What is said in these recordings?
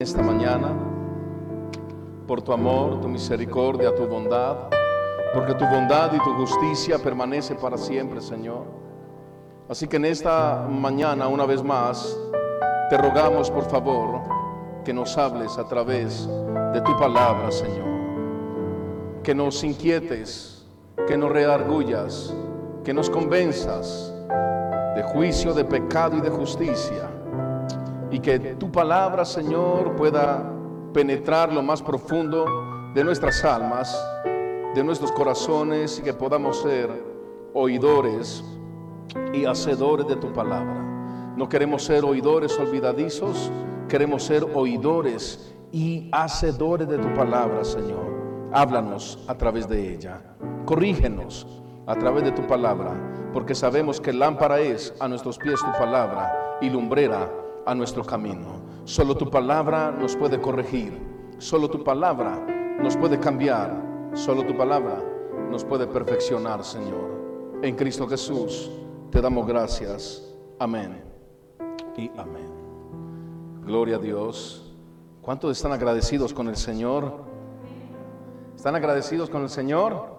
esta mañana por tu amor, tu misericordia, tu bondad, porque tu bondad y tu justicia permanece para siempre, Señor. Así que en esta mañana, una vez más, te rogamos, por favor, que nos hables a través de tu palabra, Señor. Que nos inquietes, que nos reargullas, que nos convenzas de juicio, de pecado y de justicia y que tu palabra, Señor, pueda penetrar lo más profundo de nuestras almas, de nuestros corazones y que podamos ser oidores y hacedores de tu palabra. No queremos ser oidores olvidadizos, queremos ser oidores y hacedores de tu palabra, Señor. Háblanos a través de ella. Corrígenos a través de tu palabra, porque sabemos que lámpara es a nuestros pies tu palabra y lumbrera a nuestro camino. Solo tu palabra nos puede corregir, solo tu palabra nos puede cambiar, solo tu palabra nos puede perfeccionar, Señor. En Cristo Jesús te damos gracias. Amén y amén. Gloria a Dios. ¿Cuántos están agradecidos con el Señor? ¿Están agradecidos con el Señor?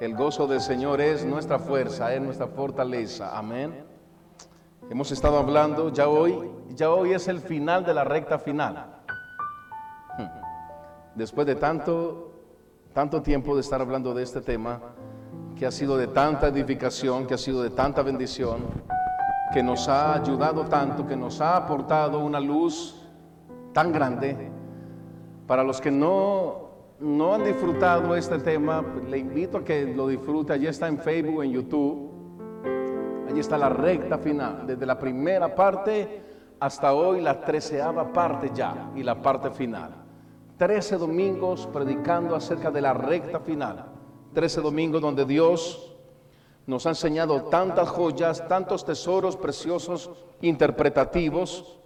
El gozo del Señor es nuestra fuerza, es nuestra fortaleza. Amén. Hemos estado hablando, ya hoy, ya hoy es el final de la recta final. Después de tanto, tanto tiempo de estar hablando de este tema, que ha sido de tanta edificación, que ha sido de tanta bendición, que nos ha ayudado tanto, que nos ha aportado una luz tan grande. Para los que no, no han disfrutado este tema, le invito a que lo disfrute. Allí está en Facebook, en YouTube. Allí está la recta final, desde la primera parte hasta hoy la treceava parte ya y la parte final. Trece domingos predicando acerca de la recta final. Trece domingos donde Dios nos ha enseñado tantas joyas, tantos tesoros preciosos, interpretativos,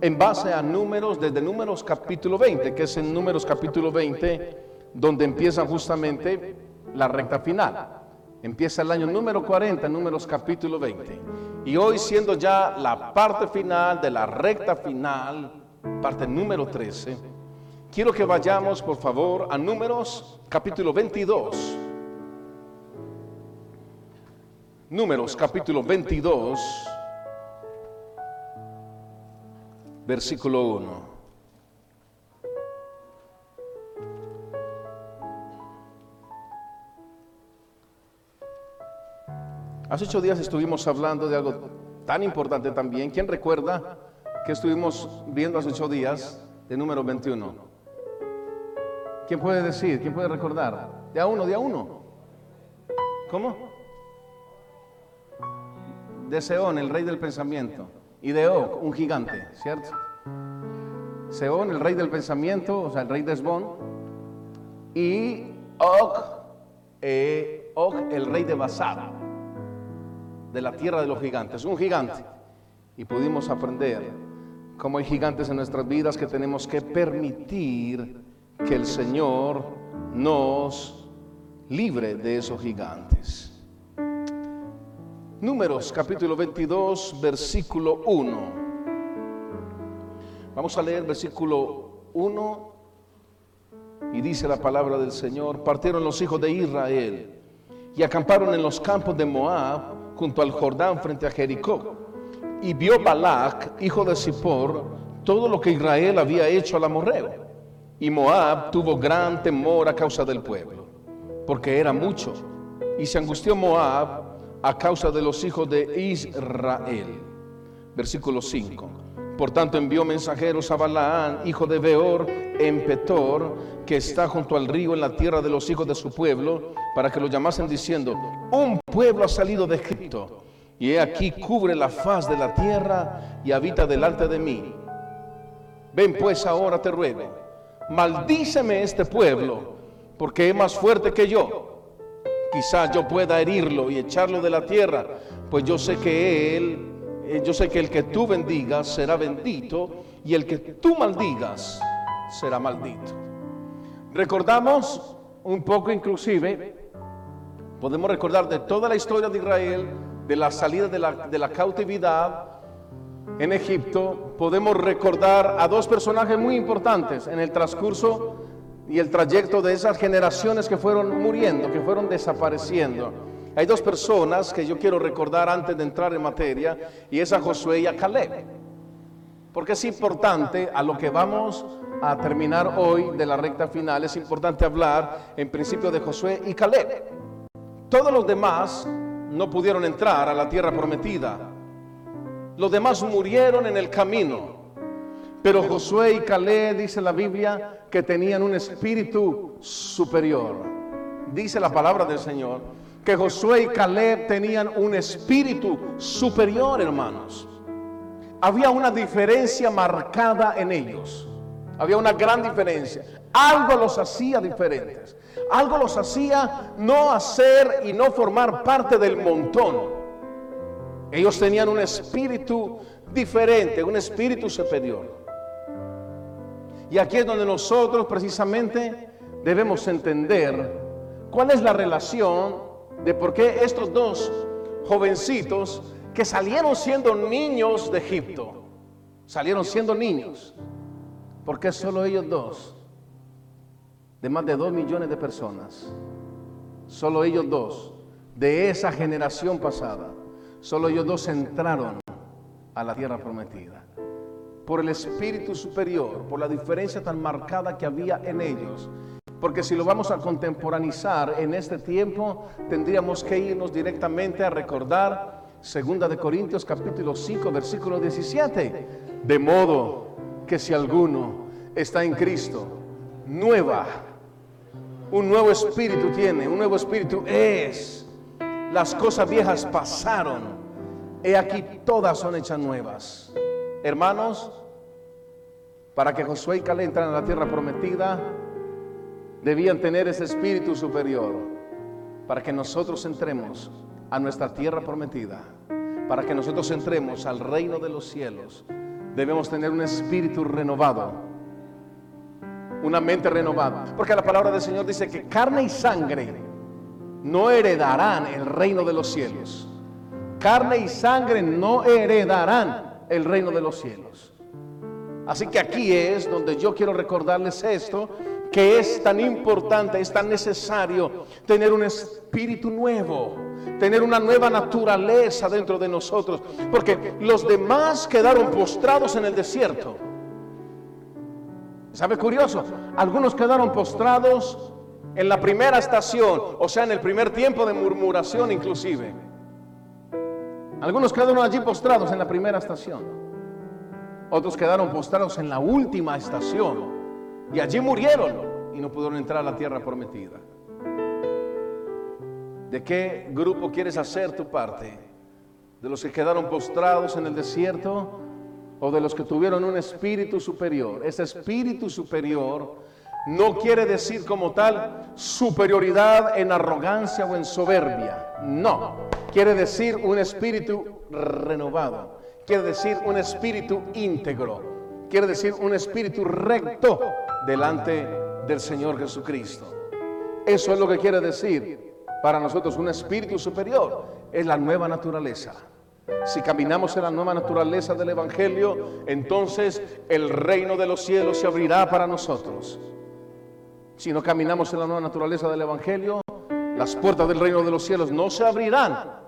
en base a números, desde números capítulo 20, que es en números capítulo 20, donde empieza justamente la recta final. Empieza el año número 40, números capítulo 20. Y hoy siendo ya la parte final de la recta final, parte número 13, quiero que vayamos por favor a números capítulo 22. Números capítulo 22, versículo 1. Hace ocho días estuvimos hablando de algo tan importante también. ¿Quién recuerda que estuvimos viendo hace ocho días de número 21? ¿Quién puede decir? ¿Quién puede recordar? De a uno, de a uno. ¿Cómo? De Seón, el rey del pensamiento. Y de Og, un gigante, ¿cierto? Seón, el rey del pensamiento, o sea, el rey de Esbón. Y Og, eh, el rey de Basar de la tierra de los gigantes, un gigante. Y pudimos aprender cómo hay gigantes en nuestras vidas que tenemos que permitir que el Señor nos libre de esos gigantes. Números capítulo 22, versículo 1. Vamos a leer versículo 1 y dice la palabra del Señor, partieron los hijos de Israel y acamparon en los campos de Moab junto al Jordán frente a Jericó. Y vio Balac, hijo de Zippor, todo lo que Israel había hecho al amorreo. Y Moab tuvo gran temor a causa del pueblo, porque era mucho. Y se angustió Moab a causa de los hijos de Israel. Versículo 5. Por tanto envió mensajeros a Balaán, hijo de Beor, en Petor, que está junto al río en la tierra de los hijos de su pueblo, para que lo llamasen diciendo, un pueblo ha salido de Egipto, y he aquí cubre la faz de la tierra y habita delante de mí. Ven pues ahora te ruego, maldíceme este pueblo, porque es más fuerte que yo. Quizás yo pueda herirlo y echarlo de la tierra, pues yo sé que él eh, yo sé que el que tú bendigas será bendito y el que tú maldigas será maldito. Recordamos un poco inclusive, podemos recordar de toda la historia de Israel, de la salida de la, de la cautividad, en Egipto, podemos recordar a dos personajes muy importantes en el transcurso y el trayecto de esas generaciones que fueron muriendo, que fueron desapareciendo. Hay dos personas que yo quiero recordar antes de entrar en materia, y es a Josué y a Caleb. Porque es importante a lo que vamos a terminar hoy de la recta final, es importante hablar en principio de Josué y Caleb. Todos los demás no pudieron entrar a la tierra prometida. Los demás murieron en el camino. Pero Josué y Caleb, dice la Biblia, que tenían un espíritu superior. Dice la palabra del Señor, que Josué y Caleb tenían un espíritu superior, hermanos. Había una diferencia marcada en ellos. Había una gran diferencia. Algo los hacía diferentes. Algo los hacía no hacer y no formar parte del montón. Ellos tenían un espíritu diferente, un espíritu superior. Y aquí es donde nosotros precisamente debemos entender cuál es la relación de por qué estos dos jovencitos que salieron siendo niños de Egipto, salieron siendo niños, porque solo ellos dos, de más de dos millones de personas, solo ellos dos, de esa generación pasada, solo ellos dos entraron a la tierra prometida por el espíritu superior, por la diferencia tan marcada que había en ellos. Porque si lo vamos a contemporanizar en este tiempo, tendríamos que irnos directamente a recordar Segunda de Corintios capítulo 5 versículo 17. De modo que si alguno está en Cristo, nueva, un nuevo espíritu tiene, un nuevo espíritu es. Las cosas viejas pasaron, he aquí todas son hechas nuevas. Hermanos, para que Josué y Caleb entraran a la tierra prometida, debían tener ese espíritu superior. Para que nosotros entremos a nuestra tierra prometida, para que nosotros entremos al reino de los cielos, debemos tener un espíritu renovado, una mente renovada. Porque la palabra del Señor dice que carne y sangre no heredarán el reino de los cielos. Carne y sangre no heredarán el reino de los cielos. Así que aquí es donde yo quiero recordarles esto, que es tan importante, es tan necesario tener un espíritu nuevo, tener una nueva naturaleza dentro de nosotros, porque los demás quedaron postrados en el desierto. ¿Sabe curioso? Algunos quedaron postrados en la primera estación, o sea, en el primer tiempo de murmuración inclusive. Algunos quedaron allí postrados en la primera estación. Otros quedaron postrados en la última estación. Y allí murieron y no pudieron entrar a la tierra prometida. ¿De qué grupo quieres hacer tu parte? ¿De los que quedaron postrados en el desierto o de los que tuvieron un espíritu superior? Ese espíritu superior no quiere decir como tal superioridad en arrogancia o en soberbia. No quiere decir un espíritu renovado, quiere decir un espíritu íntegro, quiere decir un espíritu recto delante del Señor Jesucristo. Eso es lo que quiere decir para nosotros un espíritu superior, es la nueva naturaleza. Si caminamos en la nueva naturaleza del Evangelio, entonces el reino de los cielos se abrirá para nosotros. Si no caminamos en la nueva naturaleza del Evangelio, las puertas del reino de los cielos no se abrirán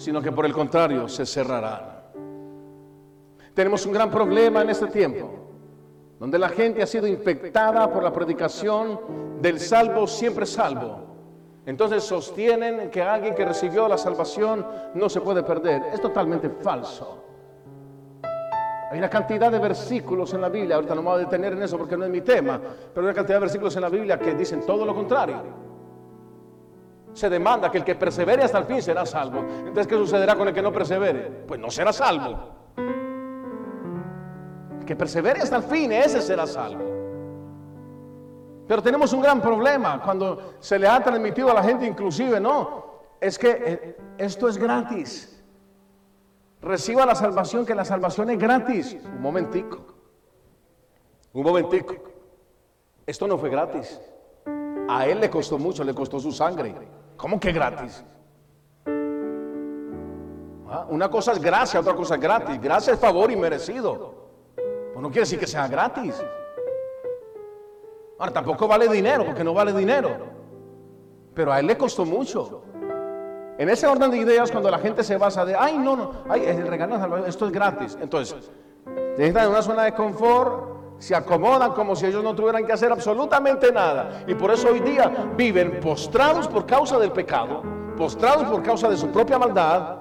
sino que por el contrario se cerrarán. Tenemos un gran problema en este tiempo, donde la gente ha sido infectada por la predicación del salvo siempre salvo. Entonces sostienen que alguien que recibió la salvación no se puede perder. Es totalmente falso. Hay una cantidad de versículos en la Biblia, ahorita no me voy a detener en eso porque no es mi tema, pero hay una cantidad de versículos en la Biblia que dicen todo lo contrario se demanda que el que persevere hasta el fin será salvo. Entonces, ¿qué sucederá con el que no persevere? Pues no será salvo. Que persevere hasta el fin, ese será salvo. Pero tenemos un gran problema cuando se le ha transmitido a la gente, inclusive, no, es que eh, esto es gratis. Reciba la salvación, que la salvación es gratis. Un momentico. Un momentico. Esto no fue gratis. A él le costó mucho, le costó su sangre. ¿Cómo que gratis? Ah, una cosa es gracia, otra cosa es gratis. Gracia es favor y merecido. No quiere decir que sea gratis. Ahora tampoco vale dinero, porque no vale dinero. Pero a él le costó mucho. En ese orden de ideas, cuando la gente se basa de, ay, no, no, ay, el regalo esto es gratis. Entonces, están en una zona de confort, se acomodan como si ellos no tuvieran que hacer absolutamente nada. Y por eso hoy día viven postrados por causa del pecado, postrados por causa de su propia maldad,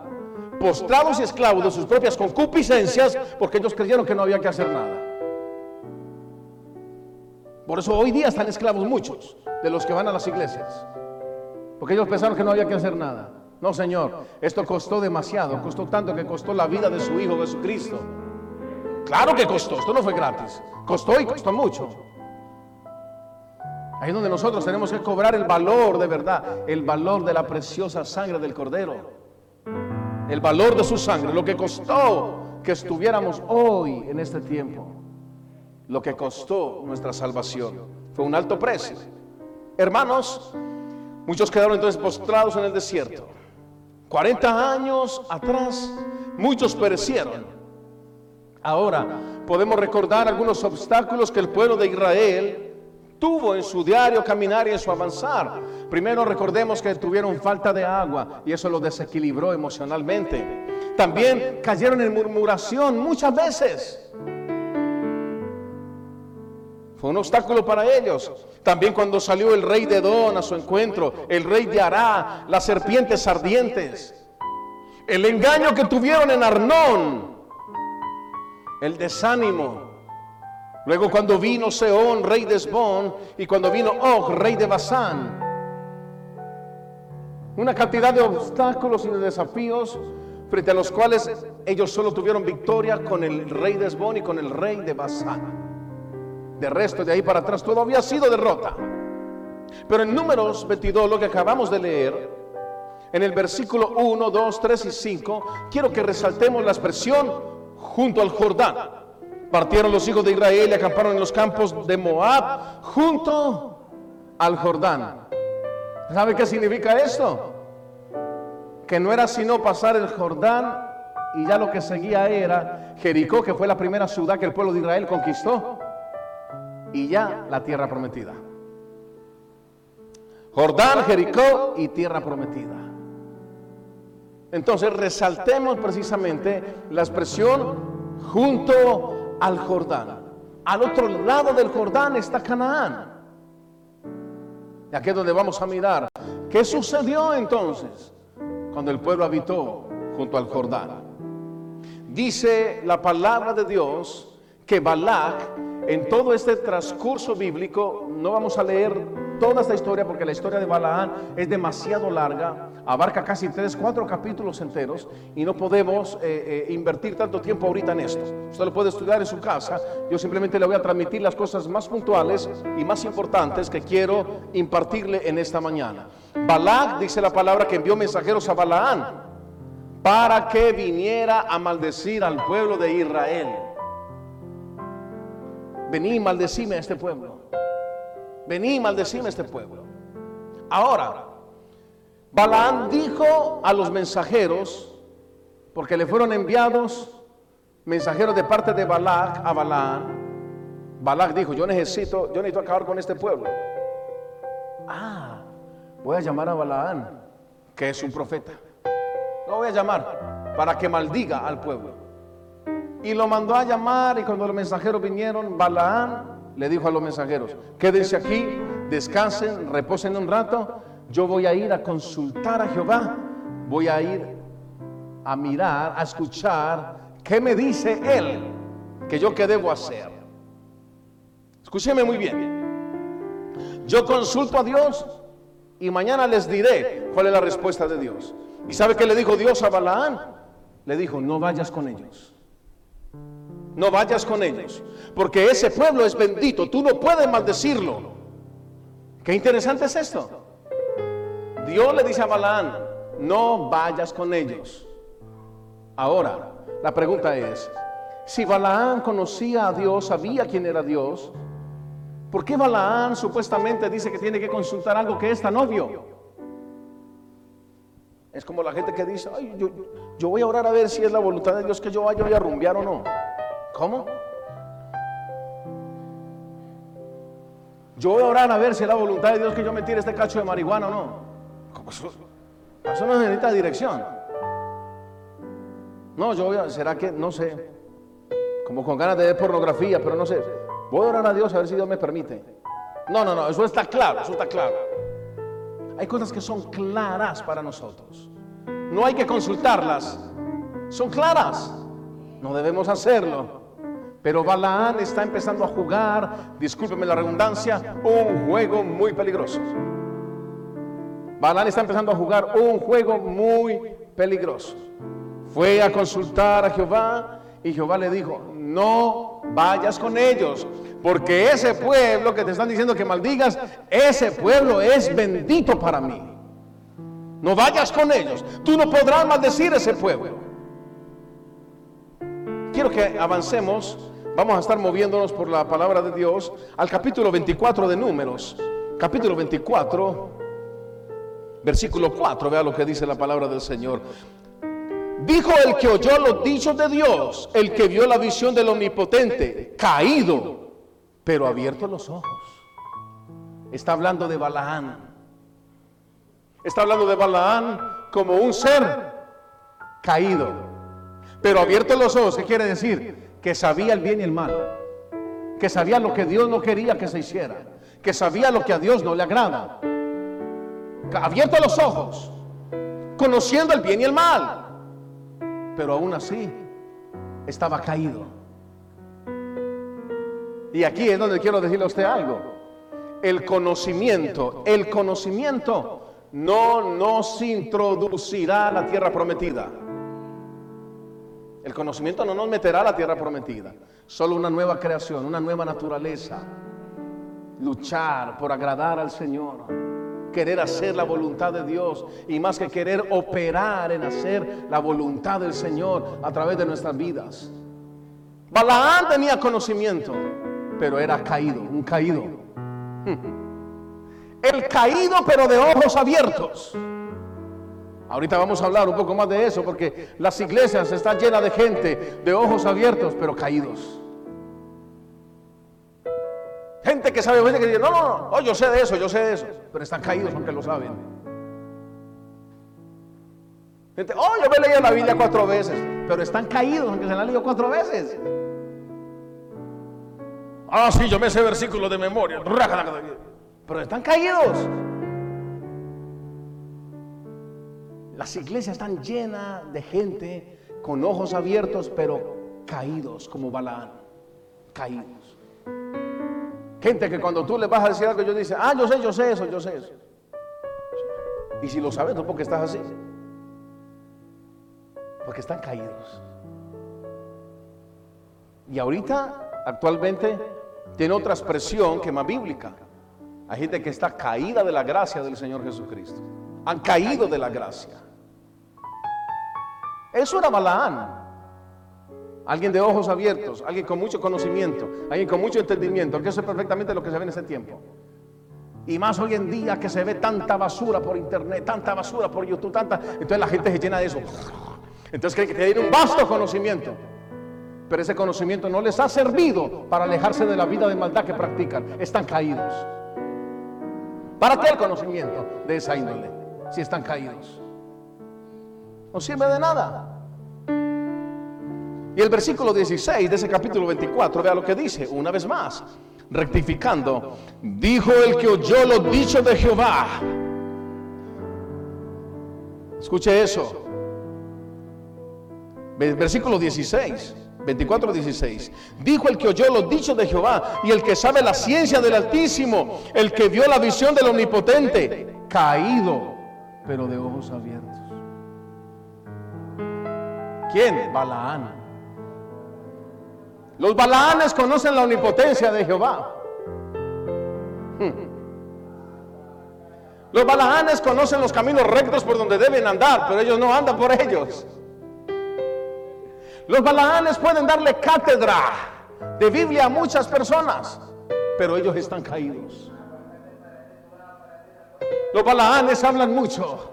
postrados y esclavos de sus propias concupiscencias, porque ellos creyeron que no había que hacer nada. Por eso hoy día están esclavos muchos de los que van a las iglesias, porque ellos pensaron que no había que hacer nada. No, Señor, esto costó demasiado, costó tanto que costó la vida de su Hijo Jesucristo. Claro que costó, esto no fue gratis, costó y costó mucho. Ahí es donde nosotros tenemos que cobrar el valor de verdad, el valor de la preciosa sangre del Cordero el valor de su sangre, lo que costó que estuviéramos hoy en este tiempo, lo que costó nuestra salvación. Fue un alto precio. Hermanos, muchos quedaron entonces postrados en el desierto. 40 años atrás, muchos perecieron. Ahora podemos recordar algunos obstáculos que el pueblo de Israel tuvo en su diario caminar y en su avanzar. Primero recordemos que tuvieron falta de agua y eso los desequilibró emocionalmente. También cayeron en murmuración muchas veces. Fue un obstáculo para ellos. También cuando salió el rey de Don a su encuentro, el rey de Ará, las serpientes ardientes, el engaño que tuvieron en Arnón, el desánimo, Luego cuando vino Seón, rey de Esbón, y cuando vino Og, rey de Basán, una cantidad de obstáculos y de desafíos frente a los cuales ellos solo tuvieron victoria con el rey de Esbón y con el rey de Basán. De resto, de ahí para atrás, todo había sido derrota. Pero en números 22, lo que acabamos de leer, en el versículo 1, 2, 3 y 5, quiero que resaltemos la expresión junto al Jordán. Partieron los hijos de Israel y acamparon en los campos de Moab junto al Jordán. ¿Sabe qué significa esto? Que no era sino pasar el Jordán y ya lo que seguía era Jericó, que fue la primera ciudad que el pueblo de Israel conquistó, y ya la tierra prometida. Jordán, Jericó y tierra prometida. Entonces resaltemos precisamente la expresión junto al Jordán. Al otro lado del Jordán está Canaán. Y aquí es donde vamos a mirar. ¿Qué sucedió entonces cuando el pueblo habitó junto al Jordán? Dice la palabra de Dios que Balak, en todo este transcurso bíblico, no vamos a leer toda esta historia, porque la historia de Balaán es demasiado larga, abarca casi tres, cuatro capítulos enteros y no podemos eh, eh, invertir tanto tiempo ahorita en esto. Usted lo puede estudiar en su casa, yo simplemente le voy a transmitir las cosas más puntuales y más importantes que quiero impartirle en esta mañana. Balac dice la palabra que envió mensajeros a Balaán para que viniera a maldecir al pueblo de Israel. Vení maldecime a este pueblo. Vení maldecime a este pueblo. Ahora, Balaán dijo a los mensajeros, porque le fueron enviados mensajeros de parte de Balac a Balaán. Balac dijo, yo necesito, yo necesito acabar con este pueblo. Ah, voy a llamar a Balaán, que es un profeta. Lo voy a llamar para que maldiga al pueblo. Y lo mandó a llamar y cuando los mensajeros vinieron, Balaán le dijo a los mensajeros, quédense aquí, descansen, reposen un rato, yo voy a ir a consultar a Jehová, voy a ir a mirar, a escuchar qué me dice Él que yo qué debo hacer. Escúcheme muy bien. Yo consulto a Dios y mañana les diré cuál es la respuesta de Dios. ¿Y sabe qué le dijo Dios a Balaán? Le dijo, no vayas con ellos. No vayas con ellos, porque ese pueblo es bendito, tú no puedes maldecirlo. Qué interesante es esto. Dios le dice a Balaán, no vayas con ellos. Ahora, la pregunta es, si Balaán conocía a Dios, sabía quién era Dios, ¿por qué Balaán supuestamente dice que tiene que consultar algo que es tan obvio? Es como la gente que dice, yo, yo voy a orar a ver si es la voluntad de Dios que yo vaya a rumbear o no. ¿Cómo? Yo voy a orar a ver si es la voluntad de Dios que yo me tire este cacho de marihuana o no. ¿Cómo eso? Eso no necesita dirección. No, yo voy a, ¿será que? No sé. Como con ganas de ver pornografía, pero no sé. Voy a orar a Dios a ver si Dios me permite. No, no, no, eso está claro, eso está claro. Hay cosas que son claras para nosotros. No hay que consultarlas. Son claras. No debemos hacerlo. Pero Balaán está empezando a jugar, discúlpeme la redundancia, un juego muy peligroso. Balaán está empezando a jugar un juego muy peligroso. Fue a consultar a Jehová y Jehová le dijo, no vayas con ellos, porque ese pueblo que te están diciendo que maldigas, ese pueblo es bendito para mí. No vayas con ellos. Tú no podrás maldecir ese pueblo. Quiero que avancemos. Vamos a estar moviéndonos por la palabra de Dios al capítulo 24 de Números. Capítulo 24, versículo 4. Vea lo que dice la palabra del Señor. Dijo el que oyó los dichos de Dios, el que vio la visión del omnipotente, caído, pero abierto los ojos. Está hablando de Balaán. Está hablando de Balaán como un ser caído, pero abierto los ojos. ¿Qué quiere decir? Que sabía el bien y el mal. Que sabía lo que Dios no quería que se hiciera. Que sabía lo que a Dios no le agrada. Abierto los ojos, conociendo el bien y el mal pero aún así estaba caído. Y aquí es donde quiero decirle a usted algo. El conocimiento, el conocimiento no nos introducirá a la tierra prometida. El conocimiento no nos meterá a la tierra prometida. Solo una nueva creación, una nueva naturaleza. Luchar por agradar al Señor querer hacer la voluntad de Dios y más que querer operar en hacer la voluntad del Señor a través de nuestras vidas. Balaán tenía conocimiento, pero era caído, un caído. El caído pero de ojos abiertos. Ahorita vamos a hablar un poco más de eso porque las iglesias están llenas de gente de ojos abiertos pero caídos. Gente que sabe, gente que dice, no, no, no, oh, yo sé de eso, yo sé de eso, pero están caídos aunque lo saben. Gente, oh, yo me leído la Biblia cuatro veces, pero están caídos aunque se la leído cuatro veces. Ah, sí, yo me sé versículos de memoria, pero están caídos. Las iglesias están llenas de gente con ojos abiertos, pero caídos como Balaán, caídos. Gente que cuando tú le vas a decir algo, ellos dicen, ah, yo sé, yo sé eso, yo sé eso. Y si lo sabes, no porque estás así. Porque están caídos. Y ahorita, actualmente, tiene otra expresión que más bíblica. Hay gente que está caída de la gracia del Señor Jesucristo. Han caído de la gracia. Eso era Balaán alguien de ojos abiertos, alguien con mucho conocimiento, alguien con mucho entendimiento, que eso es perfectamente lo que se ve en ese tiempo. Y más hoy en día que se ve tanta basura por internet, tanta basura por YouTube, tanta. Entonces la gente se llena de eso. Entonces creen que tienen un vasto conocimiento. Pero ese conocimiento no les ha servido para alejarse de la vida de maldad que practican. Están caídos. ¿Para qué el conocimiento de esa índole? Si están caídos. No sirve de nada. Y el versículo 16 de ese capítulo 24, vea lo que dice, una vez más, rectificando, dijo el que oyó los dichos de Jehová. Escuche eso. Versículo 16. 24, 16. Dijo el que oyó los dichos de Jehová y el que sabe la ciencia del Altísimo, el que vio la visión del Omnipotente, caído, pero de ojos abiertos. ¿Quién? Balaán. Los balaanes conocen la omnipotencia de Jehová. Los balaanes conocen los caminos rectos por donde deben andar, pero ellos no andan por ellos. Los balaanes pueden darle cátedra de Biblia a muchas personas, pero ellos están caídos. Los balaanes hablan mucho,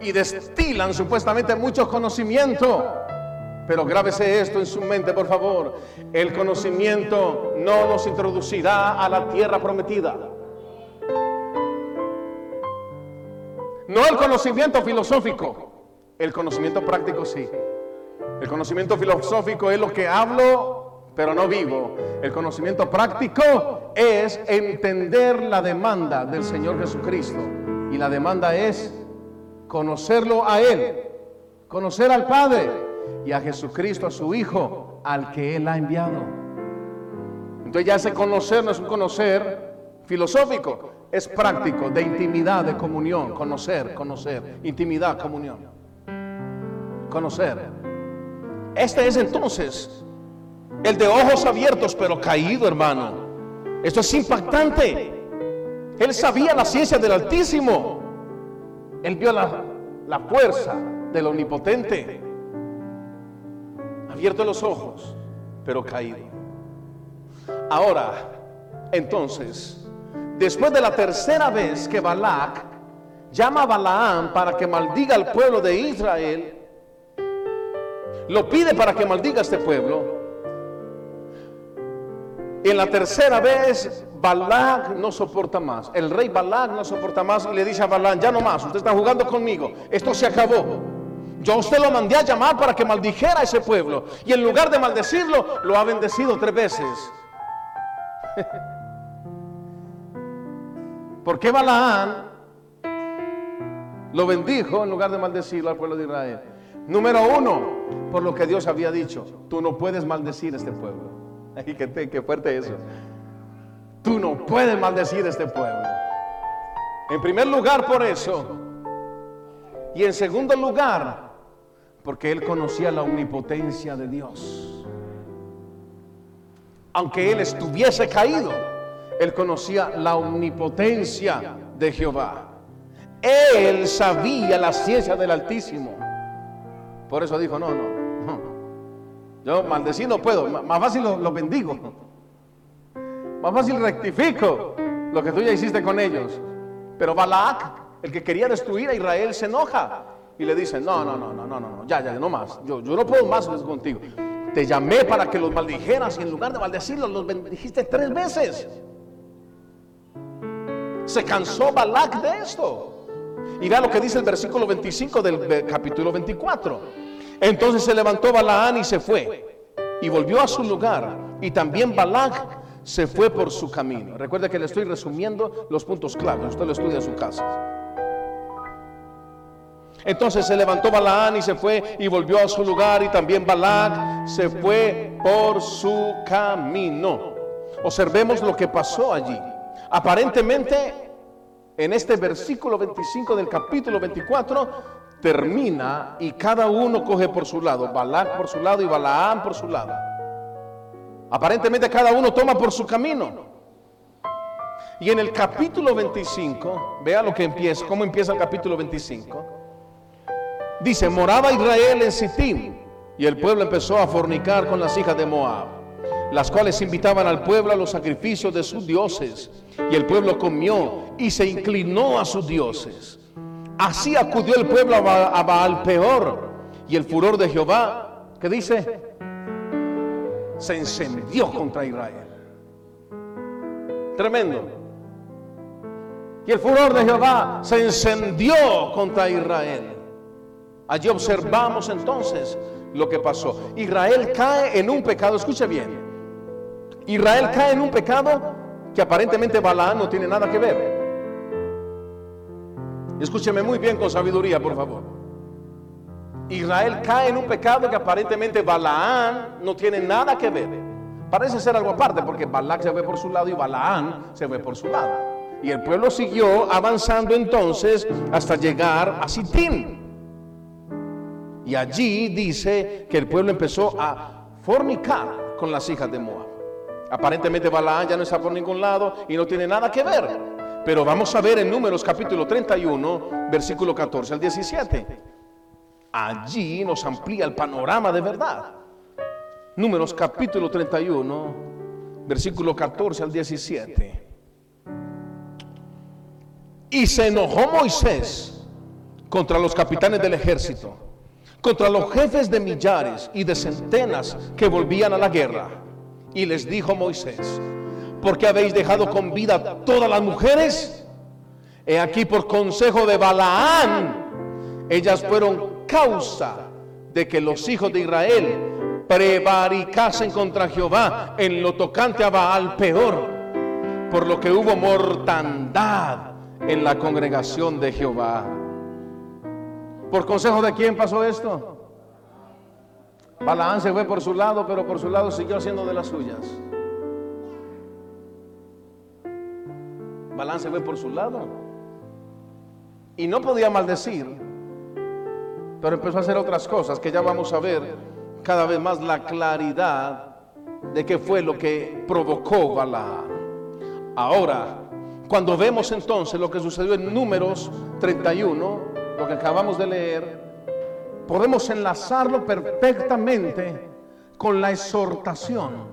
y destilan supuestamente mucho conocimiento. Pero grábese esto en su mente, por favor. El conocimiento no nos introducirá a la tierra prometida. No el conocimiento filosófico, el conocimiento práctico sí. El conocimiento filosófico es lo que hablo, pero no vivo. El conocimiento práctico es entender la demanda del Señor Jesucristo. Y la demanda es conocerlo a Él, conocer al Padre y a Jesucristo, a su Hijo, al que Él ha enviado. Entonces ya ese conocer no es un conocer filosófico, es práctico, de intimidad, de comunión, conocer, conocer, intimidad, comunión, conocer. Este es entonces el de ojos abiertos pero caído, hermano. Esto es impactante. Él sabía la ciencia del Altísimo. Él vio la, la fuerza del Omnipotente. Abierto los ojos, pero caído. Ahora, entonces, después de la tercera vez que Balac llama a Balaam para que maldiga al pueblo de Israel, lo pide para que maldiga a este pueblo. En la tercera vez, Balac no soporta más. El rey Balac no soporta más y le dice a Balaam, ya no más, usted está jugando conmigo, esto se acabó. Yo a usted lo mandé a llamar para que maldijera a ese pueblo. Y en lugar de maldecirlo, lo ha bendecido tres veces. ¿Por qué Balaam lo bendijo en lugar de maldecirlo al pueblo de Israel? Número uno, por lo que Dios había dicho, tú no puedes maldecir a este pueblo. Ay, qué, qué fuerte eso. Tú no puedes maldecir este pueblo. En primer lugar por eso. Y en segundo lugar, porque él conocía la omnipotencia de Dios. Aunque él estuviese caído, él conocía la omnipotencia de Jehová. Él sabía la ciencia del Altísimo. Por eso dijo, no, no, no. Yo maldecir no puedo, más fácil lo, bendigo. Más fácil rectifico lo que tú ya hiciste con ellos. Pero Balac, el que quería destruir a Israel, se enoja y le dice, no, no, no, no, no, no, ya, ya, no más. Yo, yo no puedo más contigo. Te llamé para que los maldijeras y en lugar de maldecirlos, los bendijiste tres veces. Se cansó Balac de esto. Y vea lo que dice el versículo 25 del capítulo 24. Entonces se levantó Balaán y se fue. Y volvió a su lugar. Y también Balac se fue por su camino. Recuerde que le estoy resumiendo los puntos claves. Usted lo estudia en su casa. Entonces se levantó Balaán y se fue y volvió a su lugar y también Balac se fue por su camino. Observemos lo que pasó allí. Aparentemente en este versículo 25 del capítulo 24 termina y cada uno coge por su lado, Balac por su lado y Balaam por su lado. Aparentemente cada uno toma por su camino. Y en el capítulo 25, vea lo que empieza, cómo empieza el capítulo 25. Dice, moraba Israel en Sittim y el pueblo empezó a fornicar con las hijas de Moab las cuales invitaban al pueblo a los sacrificios de sus dioses. Y el pueblo comió y se inclinó a sus dioses. Así acudió el pueblo a Baal peor. Y el furor de Jehová, ¿qué dice? Se encendió contra Israel. Tremendo. Y el furor de Jehová se encendió contra Israel. Allí observamos entonces lo que pasó. Israel cae en un pecado, escuche bien. Israel cae en un pecado que aparentemente Balaán no tiene nada que ver. Escúcheme muy bien con sabiduría, por favor. Israel cae en un pecado que aparentemente Balaán no tiene nada que ver. Parece ser algo aparte porque Balac se fue por su lado y Balaán se fue por su lado. Y el pueblo siguió avanzando entonces hasta llegar a Sitín. Y allí dice que el pueblo empezó a fornicar con las hijas de Moab. Aparentemente Balaán ya no está por ningún lado y no tiene nada que ver. Pero vamos a ver en Números capítulo 31, versículo 14 al 17. Allí nos amplía el panorama de verdad. Números capítulo 31, versículo 14 al 17. Y se enojó Moisés contra los capitanes del ejército, contra los jefes de millares y de centenas que volvían a la guerra. Y les dijo Moisés, ¿por qué habéis dejado con vida todas las mujeres? He aquí por consejo de Balaán, ellas fueron causa de que los hijos de Israel prevaricasen contra Jehová en lo tocante a Baal peor, por lo que hubo mortandad en la congregación de Jehová. ¿Por consejo de quién pasó esto? Balaán se fue por su lado, pero por su lado siguió haciendo de las suyas. Balaán se fue por su lado. Y no podía maldecir, pero empezó a hacer otras cosas que ya vamos a ver cada vez más la claridad de qué fue lo que provocó Balaam. Ahora, cuando vemos entonces lo que sucedió en Números 31, lo que acabamos de leer, podemos enlazarlo perfectamente con la exhortación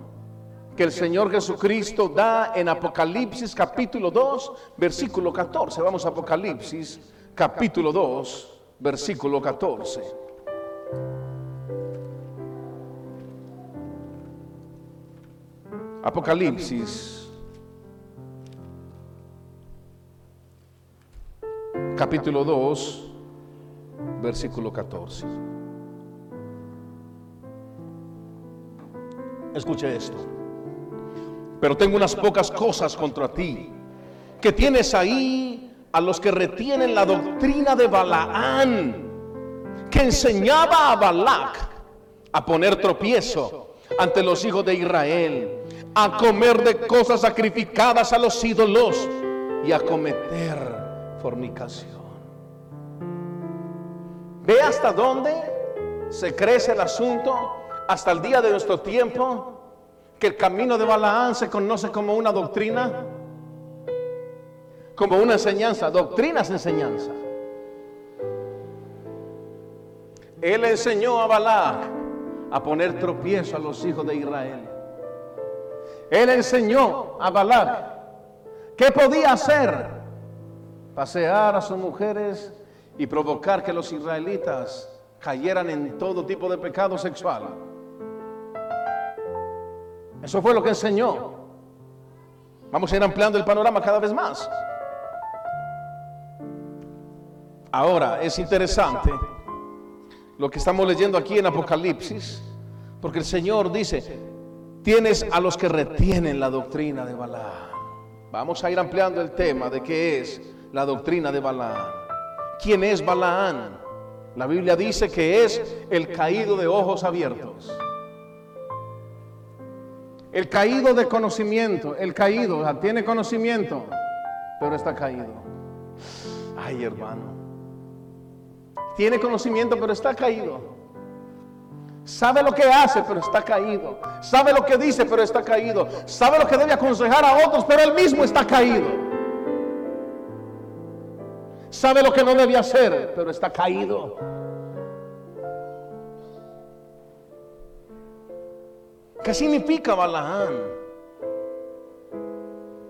que el Señor Jesucristo da en Apocalipsis capítulo 2, versículo 14. Vamos a Apocalipsis capítulo 2, versículo 14. Apocalipsis, capítulo 2, versículo 14. Escuche esto. Pero tengo unas pocas cosas contra ti, que tienes ahí a los que retienen la doctrina de Balaán, que enseñaba a Balac a poner tropiezo ante los hijos de Israel, a comer de cosas sacrificadas a los ídolos y a cometer fornicación. ¿Ve hasta dónde se crece el asunto? Hasta el día de nuestro tiempo, que el camino de Balaán se conoce como una doctrina como una enseñanza, doctrinas enseñanza. Él enseñó a Balac a poner tropiezo a los hijos de Israel. Él enseñó a Balac qué podía hacer, pasear a sus mujeres y provocar que los israelitas cayeran en todo tipo de pecado sexual. Eso fue lo que enseñó. Vamos a ir ampliando el panorama cada vez más. Ahora, es interesante lo que estamos leyendo aquí en Apocalipsis, porque el Señor dice, tienes a los que retienen la doctrina de Balaam. Vamos a ir ampliando el tema de qué es la doctrina de Balaam. ¿Quién es Balaam? La Biblia dice que es el caído de ojos abiertos. El caído de conocimiento, el caído, tiene conocimiento, pero está caído. Ay, hermano. Tiene conocimiento, pero está caído. Sabe lo que hace, pero está caído. Sabe lo que dice, pero está caído. Sabe lo que debe aconsejar a otros, pero él mismo está caído. Sabe lo que no debe hacer, pero está caído. ¿Qué significa Balaán?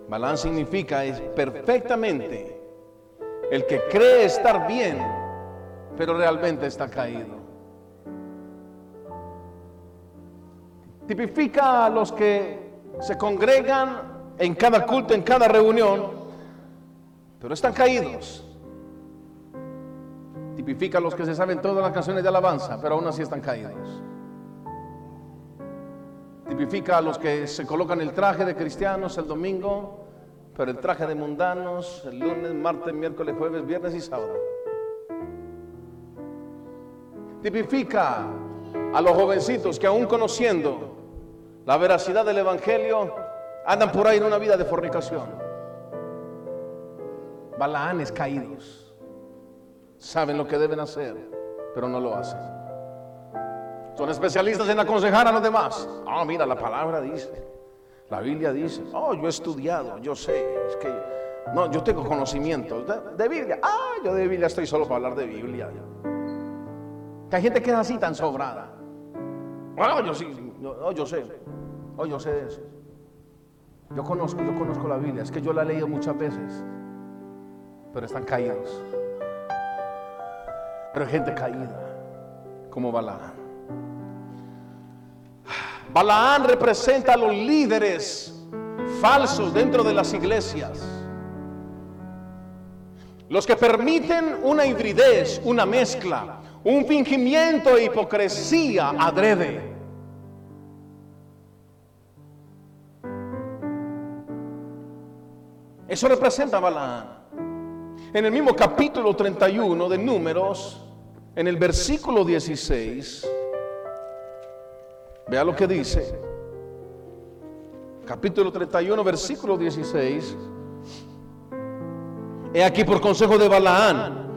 Balaán significa es perfectamente el que cree estar bien pero realmente está caído. Tipifica a los que se congregan en cada culto, en cada reunión, pero están caídos. Tipifica a los que se saben todas las canciones de alabanza, pero aún así están caídos. Tipifica a los que se colocan el traje de cristianos el domingo, pero el traje de mundanos el lunes, martes, miércoles, jueves, viernes y sábado tipifica a los jovencitos que aún conociendo la veracidad del Evangelio, andan por ahí en una vida de fornicación. Balaanes caídos. Saben lo que deben hacer, pero no lo hacen. Son especialistas en aconsejar a los demás. Ah, mira, la palabra dice, la Biblia dice, oh, yo he estudiado, yo sé, es que, no, yo tengo conocimiento de Biblia. Ah, yo de Biblia estoy solo para hablar de Biblia. Que hay gente que es así tan sobrada. Bueno, yo sí, yo, yo sé, oh, yo sé de eso. Yo conozco, yo conozco la Biblia, es que yo la he leído muchas veces, pero están caídos. Pero hay gente caída, como Balaán. Balaán representa a los líderes falsos dentro de las iglesias. Los que permiten una hibridez, una mezcla, un fingimiento e hipocresía adrede. Eso representa a. En el mismo capítulo 31 de Números, en el versículo 16, vea lo que dice. Capítulo 31, versículo 16. He aquí por consejo de Balaán,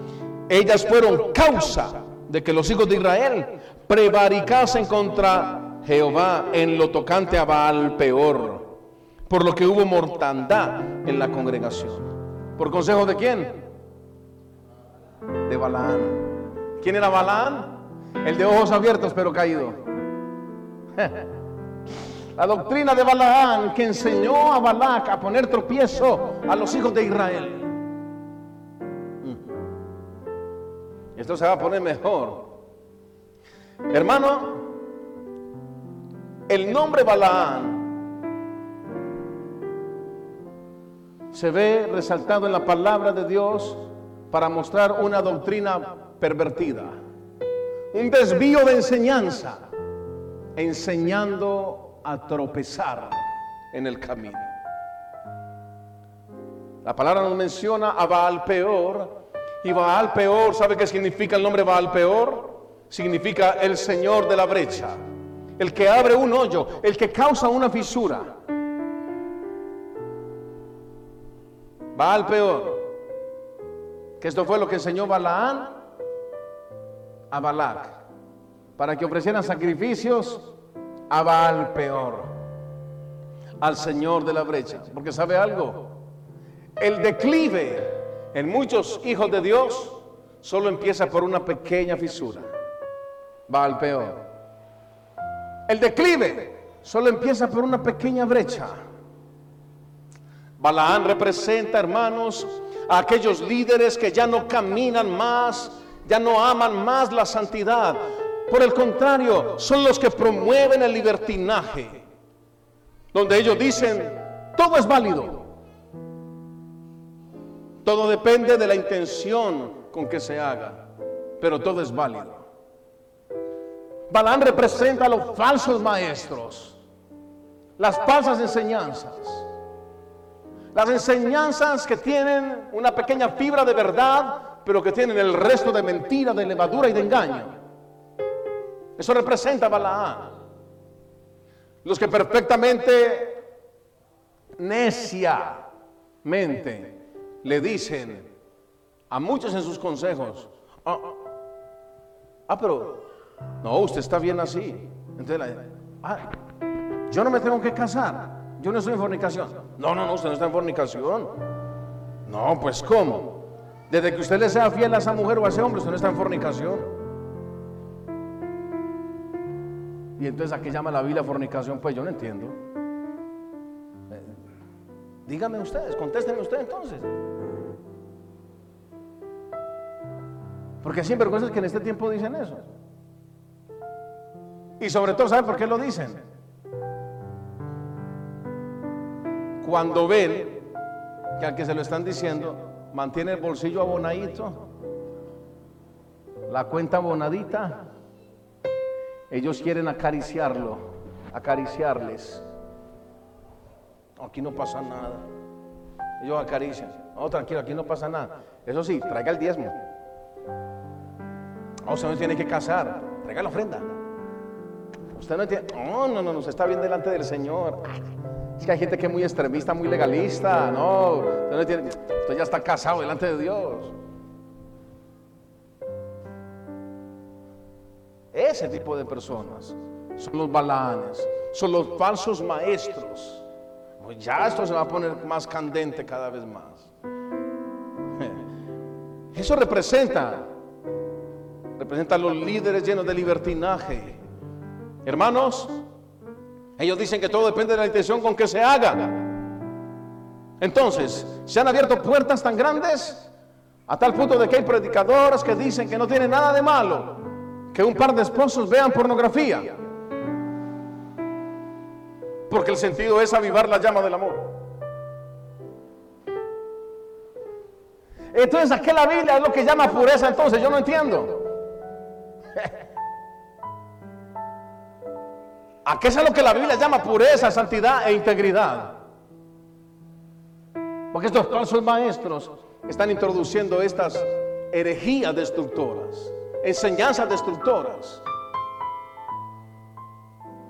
ellas fueron causa de que los hijos de Israel prevaricasen contra Jehová en lo tocante a Baal peor, por lo que hubo mortandad en la congregación. ¿Por consejo de quién? De Balaán. ¿Quién era Balaán? El de ojos abiertos pero caído. La doctrina de Balaán que enseñó a Balac a poner tropiezo a los hijos de Israel. Esto se va a poner mejor. Hermano, el nombre Balaán se ve resaltado en la palabra de Dios para mostrar una doctrina pervertida, un desvío de enseñanza, enseñando a tropezar en el camino. La palabra nos menciona a Baal peor y Baal peor, ¿sabe qué significa el nombre Baal peor? Significa el Señor de la brecha, el que abre un hoyo, el que causa una fisura. Baal peor. Que esto fue lo que enseñó Balaán a Balac, para que ofrecieran sacrificios a Baal peor, al Señor de la brecha. Porque sabe algo, el declive en muchos hijos de Dios solo empieza por una pequeña fisura. Va al peor. El declive solo empieza por una pequeña brecha. Balaán representa, hermanos, a aquellos líderes que ya no caminan más, ya no aman más la santidad. Por el contrario, son los que promueven el libertinaje, donde ellos dicen, todo es válido. Todo depende de la intención con que se haga, pero todo es válido. Balán representa a los falsos maestros, las falsas enseñanzas, las enseñanzas que tienen una pequeña fibra de verdad, pero que tienen el resto de mentira, de levadura y de engaño. Eso representa a Balaán. Los que perfectamente neciamente le dicen a muchos en sus consejos, ah, ah, pero no, usted está bien así. Entonces, ah, yo no me tengo que casar, yo no estoy en fornicación. No, no, no, usted no está en fornicación. No, pues ¿cómo? Desde que usted le sea fiel a esa mujer o a ese hombre, usted no está en fornicación. Y entonces, ¿a qué llama la Biblia fornicación? Pues yo no entiendo. Eh, díganme ustedes, contéstenme ustedes entonces. Porque siempre cosas que en este tiempo dicen eso. Y sobre todo, ¿sabe por qué lo dicen? Cuando ven que al que se lo están diciendo mantiene el bolsillo abonadito, la cuenta abonadita, ellos quieren acariciarlo, acariciarles. Aquí no pasa nada. Ellos acarician. No, tranquilo, aquí no pasa nada. Eso sí, traiga el diezmo. Usted no tiene que casar. Traiga la ofrenda. Usted no tiene. No, no, no, no, se está bien delante del Señor. Es que hay gente que es muy extremista, muy legalista. No, usted no tiene. Usted ya está casado delante de Dios. Ese tipo de personas son los balanes, son los falsos maestros. Pues ya esto se va a poner más candente cada vez más. Eso representa representa a los líderes llenos de libertinaje. Hermanos, ellos dicen que todo depende de la intención con que se haga. Entonces, se han abierto puertas tan grandes A tal punto de que hay predicadores que dicen que no tiene nada de malo que un par de esposos vean pornografía. Porque el sentido es avivar la llama del amor. Entonces, ¿a qué la Biblia es lo que llama pureza? Entonces, yo no entiendo. ¿A qué es lo que la Biblia llama pureza, santidad e integridad? Porque estos falsos maestros están introduciendo estas herejías destructoras, enseñanzas destructoras.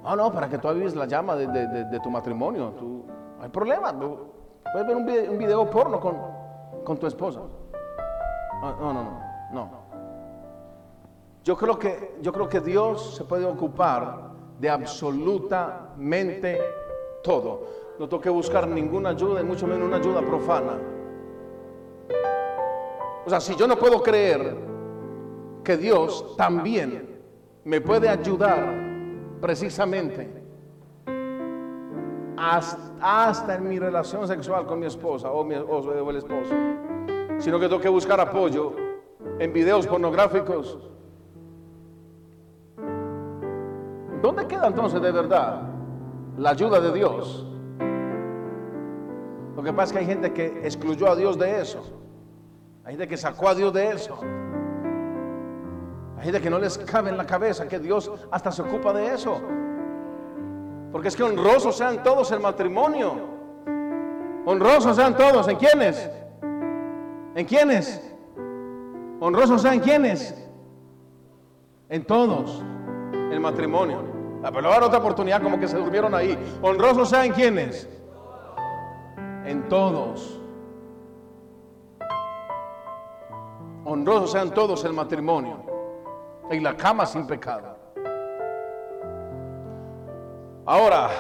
Ah, no, para que tú avives la llama de, tu matrimonio. Tú, no hay problema. Puedes ver un video, porno con, tu esposa. No, no, no, no. Yo creo, que, yo creo que Dios se puede ocupar de absolutamente todo. No tengo que buscar ninguna ayuda y mucho menos una ayuda profana. O sea, si yo no puedo creer que Dios también me puede ayudar precisamente hasta, en mi relación sexual con mi esposa o, mi, o el esposo, sino que tengo que buscar apoyo en videos pornográficos. ¿Dónde queda entonces de verdad la ayuda de Dios? Lo que pasa es que hay gente que excluyó a Dios de eso. Hay gente que sacó a Dios de eso. Hay gente que no les cabe en la cabeza que Dios hasta se ocupa de eso. Porque es que honrosos sean todos el matrimonio. Honrosos sean todos. ¿En quiénes? ¿En quiénes? Honrosos sean quiénes? En todos. El matrimonio. Pero otra oportunidad como que se durmieron ahí. Honrosos sean quiénes? En todos. honrosos sean todos el matrimonio y la cama sin pecado. Ahora,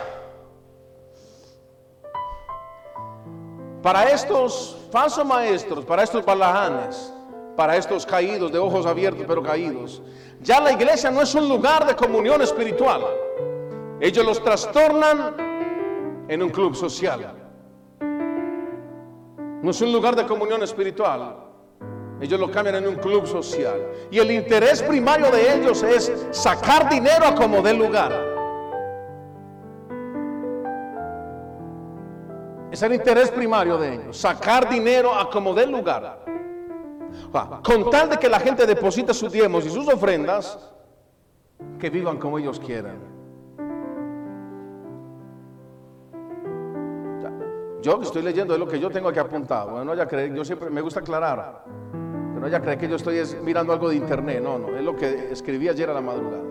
para estos falsos maestros, para estos balajanes, para estos caídos de ojos abiertos pero caídos, ya la iglesia no es un lugar de comunión espiritual. Ellos los trastornan en un club social. No es un lugar de comunión espiritual. Ellos lo cambian en un club social. Y el interés primario de ellos es sacar dinero a como dé lugar. Es el interés primario de ellos. Sacar dinero a como dé lugar. Con tal de que la gente deposite sus diezmos y sus ofrendas, que vivan como ellos quieran. Yo que estoy leyendo es lo que yo tengo aquí apuntado. Bueno, ya creo, yo siempre me gusta aclarar. No ya cree que yo estoy mirando algo de internet. No, no, es lo que escribí ayer a la madrugada.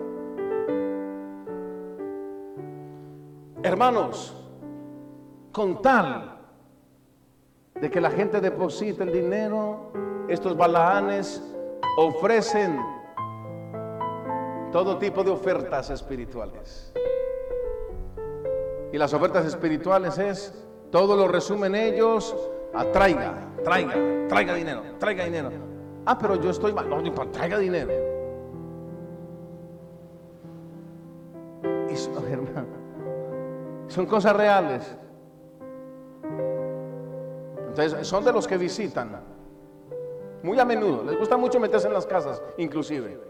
Hermanos, con tal de que la gente deposite el dinero, estos balahanes ofrecen todo tipo de ofertas espirituales. Y las ofertas espirituales es, todo lo resumen ellos, atraiga, traiga, traiga dinero, traiga dinero. Ah, pero yo estoy mal. No, traiga dinero. Y son, son cosas reales. Entonces, son de los que visitan. Muy a menudo. Les gusta mucho meterse en las casas, inclusive.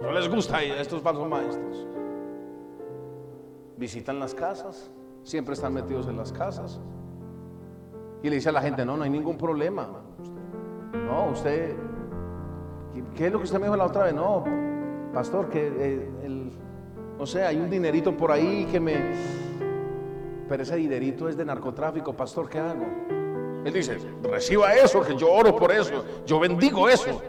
No les gusta a estos falsos maestros. Visitan las casas. Siempre están metidos en las casas. Y le dice a la gente, no, no hay ningún problema. No, usted ¿Qué es lo que usted me dijo la otra vez? No, pastor, que eh, no sé, hay un dinerito por ahí que me... Pero ese dinerito es de narcotráfico, pastor, ¿qué hago? Él dice, reciba eso, que yo oro por eso, yo bendigo eso.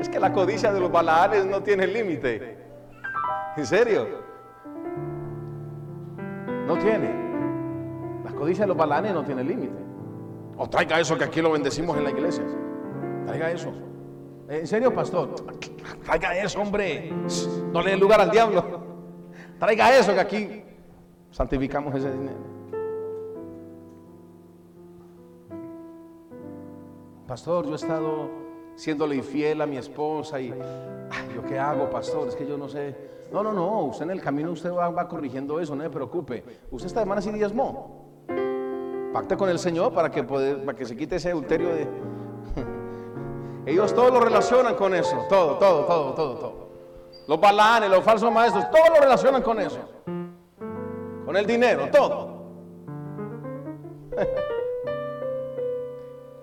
es que la codicia de los balaales no tiene límite. ¿En serio? No tiene. La codicia de los balanes no tiene límite. O traiga eso que aquí lo bendecimos en la iglesia. Traiga eso. ¿En serio, pastor? Traiga eso, hombre. No le dé lugar al diablo. Traiga eso que aquí santificamos ese dinero. Pastor, yo he estado siéndole infiel a mi esposa y yo qué hago, pastor, es que yo no sé. No, no, no, usted en el camino usted va, corrigiendo eso, no se preocupe. Usted esta semana sí diezmó. Pacta con el Señor para que, para que se quite ese adulterio de... Ellos todo lo relacionan con eso, todo, todo, todo, todo, todo. Los balanes, los falsos maestros, todo lo relacionan con eso. Con el dinero, todo.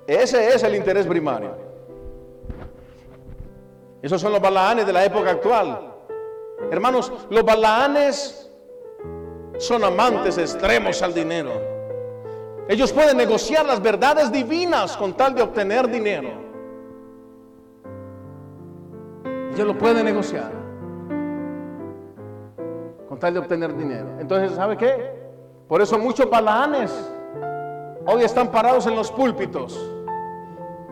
Ese es el interés primario. Esos son los balanes de la época actual. Hermanos, los balanes son amantes extremos al dinero. Ellos pueden negociar las verdades divinas con tal de obtener dinero. Ellos lo pueden negociar con tal de obtener dinero. Entonces, ¿sabe qué? Por eso muchos balanes hoy están parados en los púlpitos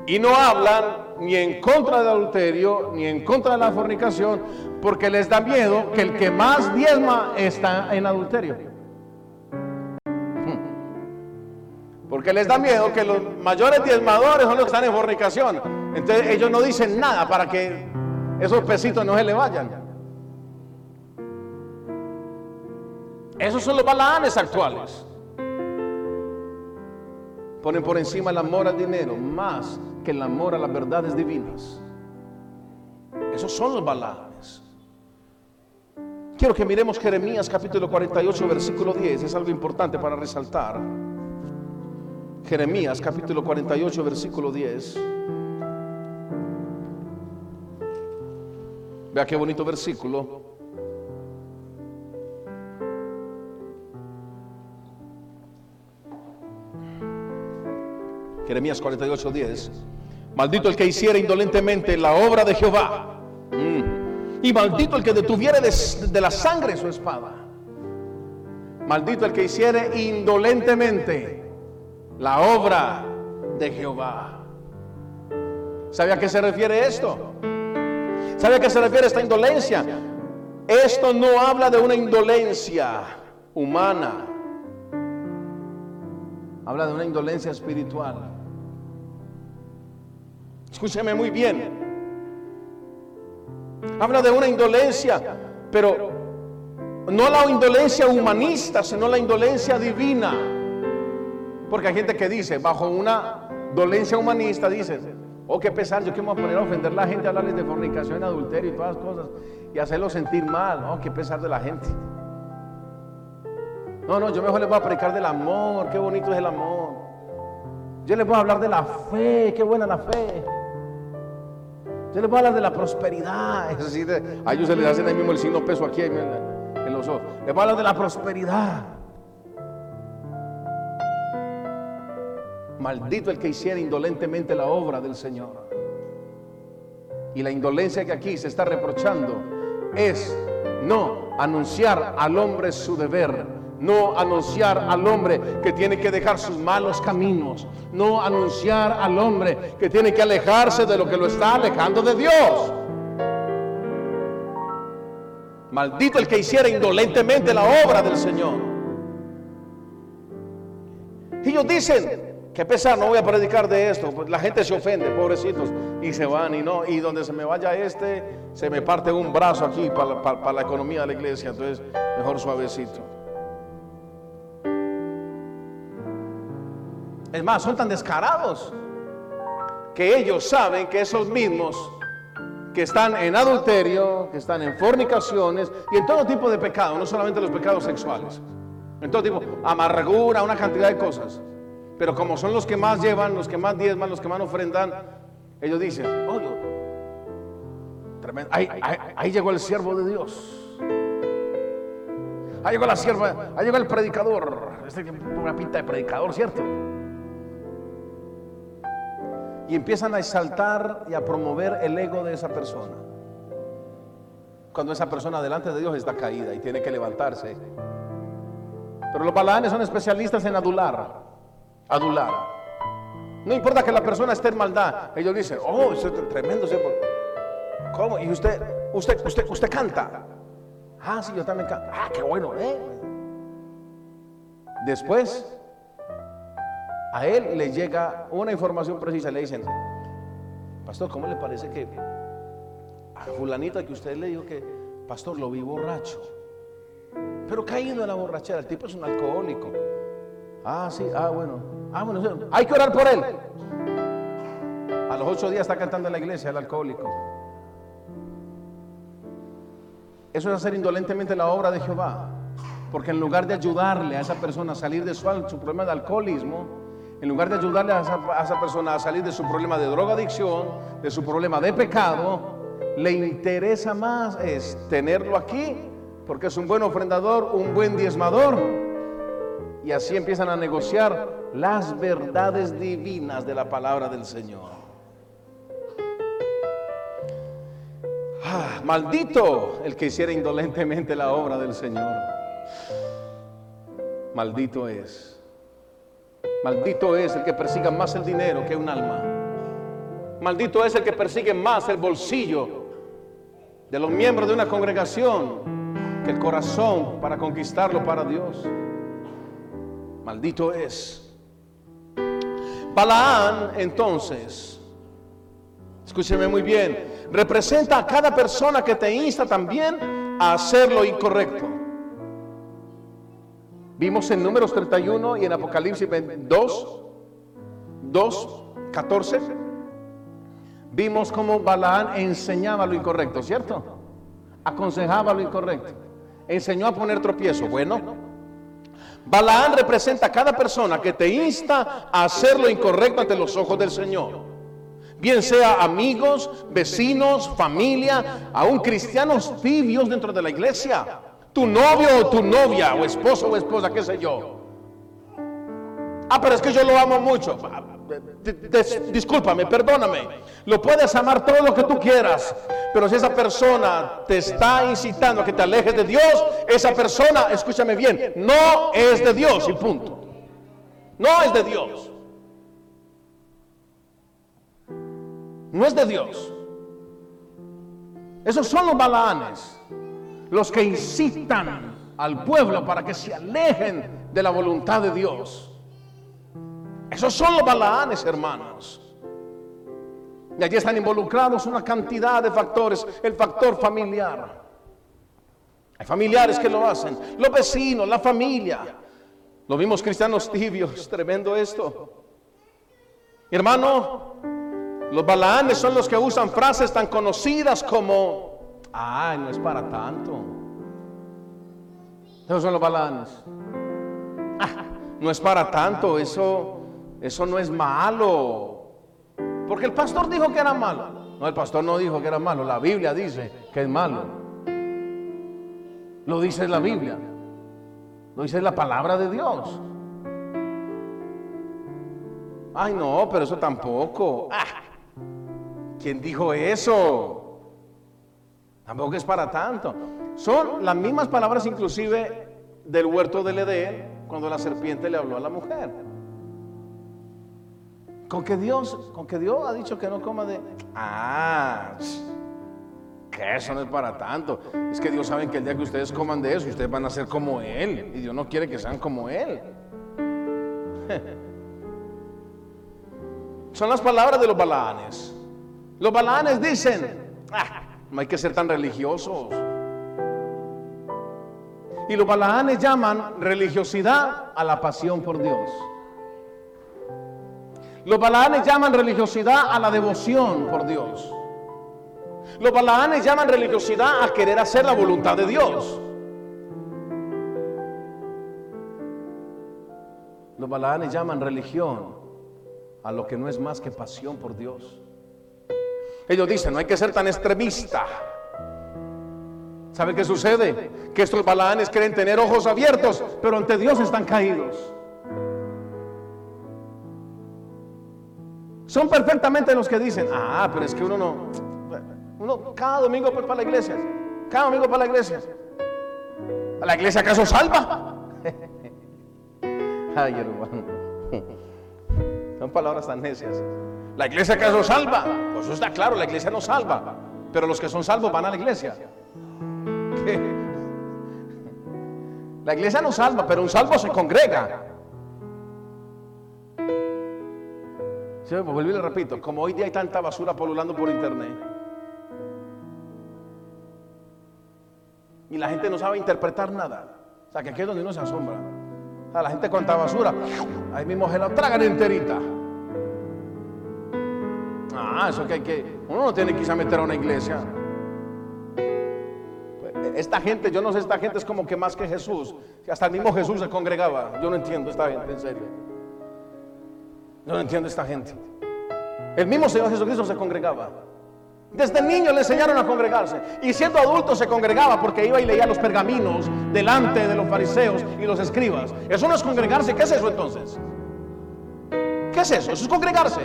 y no hablan ni en contra del adulterio, ni en contra de la fornicación, porque les da miedo que el que más diezma está en adulterio. Porque les da miedo que los mayores diezmadores son los que están en fornicación. Entonces ellos no dicen nada para que esos pesitos no se le vayan. Esos son los balanes actuales. Ponen por encima el amor al dinero más que el amor a las verdades divinas. Esos son los balanes. Quiero que miremos Jeremías capítulo 48, versículo 10. Es algo importante para resaltar. Jeremías capítulo 48, versículo 10. Vea qué bonito versículo. Jeremías 48, 10. Maldito el que hiciera indolentemente la obra de Jehová. Mm. Y maldito el que detuviera de, la sangre su espada. Maldito el que hiciere indolentemente la obra de Jehová. ¿Sabe a qué se refiere esto? ¿Sabe a qué se refiere esta indolencia? Esto no habla de una indolencia humana. Habla de una indolencia espiritual. Escúcheme muy bien. Habla de una indolencia, pero no la indolencia humanista, sino la indolencia divina. Porque hay gente que dice, bajo una dolencia humanista, dice, oh, qué pesar, yo quiero poner a ofender a la gente, hablarles de fornicación, adulterio y todas las cosas, y hacerlo sentir mal, oh, qué pesar de la gente. No, no, yo mejor les voy a predicar del amor, qué bonito es el amor. Yo les voy a hablar de la fe, qué buena la fe. Yo les voy a hablar de la prosperidad. Es decir, a ellos se les hacen ahí mismo el signo peso aquí en, los ojos. Les voy a hablar de la prosperidad. Maldito el que hiciera indolentemente la obra del Señor. Y la indolencia que aquí se está reprochando es no anunciar al hombre su deber, no anunciar al hombre que tiene que dejar sus malos caminos. No anunciar al hombre que tiene que alejarse de lo que lo está alejando de Dios. Maldito el que hiciera indolentemente la obra del Señor. Ellos dicen, que pesar, no voy a predicar de esto. Pues la gente se ofende, pobrecitos, y se van y no. Y donde se me vaya este, se me parte un brazo aquí para, para la economía de la iglesia. Entonces, mejor suavecito. Es más, son tan descarados que ellos saben que esos mismos que están en adulterio, que están en fornicaciones y en todo tipo de pecados, no solamente los pecados sexuales, en todo tipo, amargura, una cantidad de cosas. Pero como son los que más llevan, los que más diezman, los que más ofrendan, ellos dicen, oye, tremendo, ahí, llegó el siervo de Dios. Ahí llegó la sierva, ahí llegó el predicador. Este una pinta de predicador, ¿cierto? Y empiezan a exaltar y a promover el ego de esa persona. Cuando esa persona delante de Dios está caída y tiene que levantarse. Pero los balanes son especialistas en adular. Adular. No importa que la persona esté en maldad. Ellos dicen, oh, es tremendo. ¿Cómo? Y usted, usted, usted, usted canta. Ah, sí, yo también canto. Ah, qué bueno, ¿eh? Después a él le llega una información precisa, le dicen, pastor, ¿cómo le parece que a fulanita que usted le dijo que, pastor, lo vi borracho? Pero caído en la borrachera, el tipo es un alcohólico. Ah, sí, ah, bueno. Ah, bueno, hay que orar por él. A los ocho días está cantando en la iglesia el alcohólico. Eso es hacer indolentemente la obra de Jehová. Porque en lugar de ayudarle a esa persona a salir de su, problema de alcoholismo, en lugar de ayudarle a esa, persona a salir de su problema de drogadicción, de su problema de pecado, le interesa más es tenerlo aquí, porque es un buen ofrendador, un buen diezmador. Y así empiezan a negociar las verdades divinas de la palabra del Señor. Ah, maldito el que hiciera indolentemente la obra del Señor. Maldito es. Maldito es el que persiga más el dinero que un alma. Maldito es el que persigue más el bolsillo de los miembros de una congregación que el corazón para conquistarlo para Dios. Maldito es. Balaán entonces, escúcheme muy bien, representa a cada persona que te insta también a hacer lo incorrecto. Vimos en Números 31 y en Apocalipsis 2, 2, 14. Vimos cómo Balaán enseñaba lo incorrecto, ¿cierto? Aconsejaba lo incorrecto. Enseñó a poner tropiezo. Bueno, Balaán representa a cada persona que te insta a hacer lo incorrecto ante los ojos del Señor bien sea amigos, vecinos, familia, aún cristianos tibios dentro de la iglesia, tu novio o tu novia, o esposo o esposa, qué sé yo. Ah, pero es que yo lo amo mucho. Discúlpame, perdóname. Lo puedes amar todo lo que tú quieras, pero si esa persona te está incitando a que te alejes de Dios, esa persona, escúchame bien, no es de Dios y punto. No es de Dios. no es de Dios. Esos son los balaanes, los que incitan al pueblo para que se alejen de la voluntad de Dios. Esos son los balaanes, hermanos. Y allí están involucrados una cantidad de factores. El factor familiar. Hay familiares que lo hacen. Los vecinos, la familia. Lo vimos cristianos tibios. Tremendo esto. Hermano, los balaanes son los que usan frases tan conocidas como, ay, no es para tanto. Esos son los balaanes. Ah, no es para tanto, eso, eso no es malo. Porque el pastor dijo que era malo. No, el pastor no dijo que era malo. La Biblia dice que es malo. Lo dice la Biblia. Lo dice la palabra de Dios. Ay, no, pero eso tampoco. Ah, ¿Quién dijo eso? Tampoco es para tanto. Son las mismas palabras inclusive del huerto del Edén cuando la serpiente le habló a la mujer. Con que Dios, con que Dios ha dicho que no coma de... Ah, que eso no es para tanto. Es que Dios sabe que el día que ustedes coman de eso, ustedes van a ser como Él. Y Dios no quiere que sean como Él. Son las palabras de los balaanes. Los balanes dicen, ah, no hay que ser tan religiosos. Y los balanes llaman religiosidad a la pasión por Dios. Los balanes llaman religiosidad a la devoción por Dios. Los balanes llaman religiosidad a querer hacer la voluntad de Dios. Los balanes llaman religión a lo que no es más que pasión por Dios. Ellos dicen, no hay que ser tan extremista. ¿Sabe qué sucede? Que estos balaanes quieren tener ojos abiertos, pero ante Dios están caídos. Son perfectamente los que dicen, ah, pero es que uno no, uno cada domingo pues para la iglesia, cada domingo para la iglesia. ¿A la iglesia acaso salva? Ay, hermano. Son palabras tan necias. ¿La iglesia acaso salva? Pues eso está claro, la iglesia no salva. Pero los que son salvos van a la iglesia. La iglesia no salva, pero un salvo se congrega. Sí, pues vuelvo y le repito, como hoy día hay tanta basura polulando por internet. Y la gente no sabe interpretar nada. O sea, que aquí es donde uno se asombra. A la gente cuanta basura, ahí mismo se la tragan enterita. Ah, eso que hay que, uno no tiene que irse a meter a una iglesia. Esta gente, yo no sé, esta gente es como que más que Jesús. Hasta el mismo Jesús se congregaba. Yo no entiendo esta gente, en serio. Yo no entiendo esta gente. El mismo Señor Jesucristo se congregaba. Desde niño le enseñaron a congregarse. Y siendo adulto se congregaba porque iba y leía los pergaminos delante de los fariseos y los escribas. Eso no es congregarse. ¿Qué es eso entonces? ¿Qué es eso? Eso es congregarse.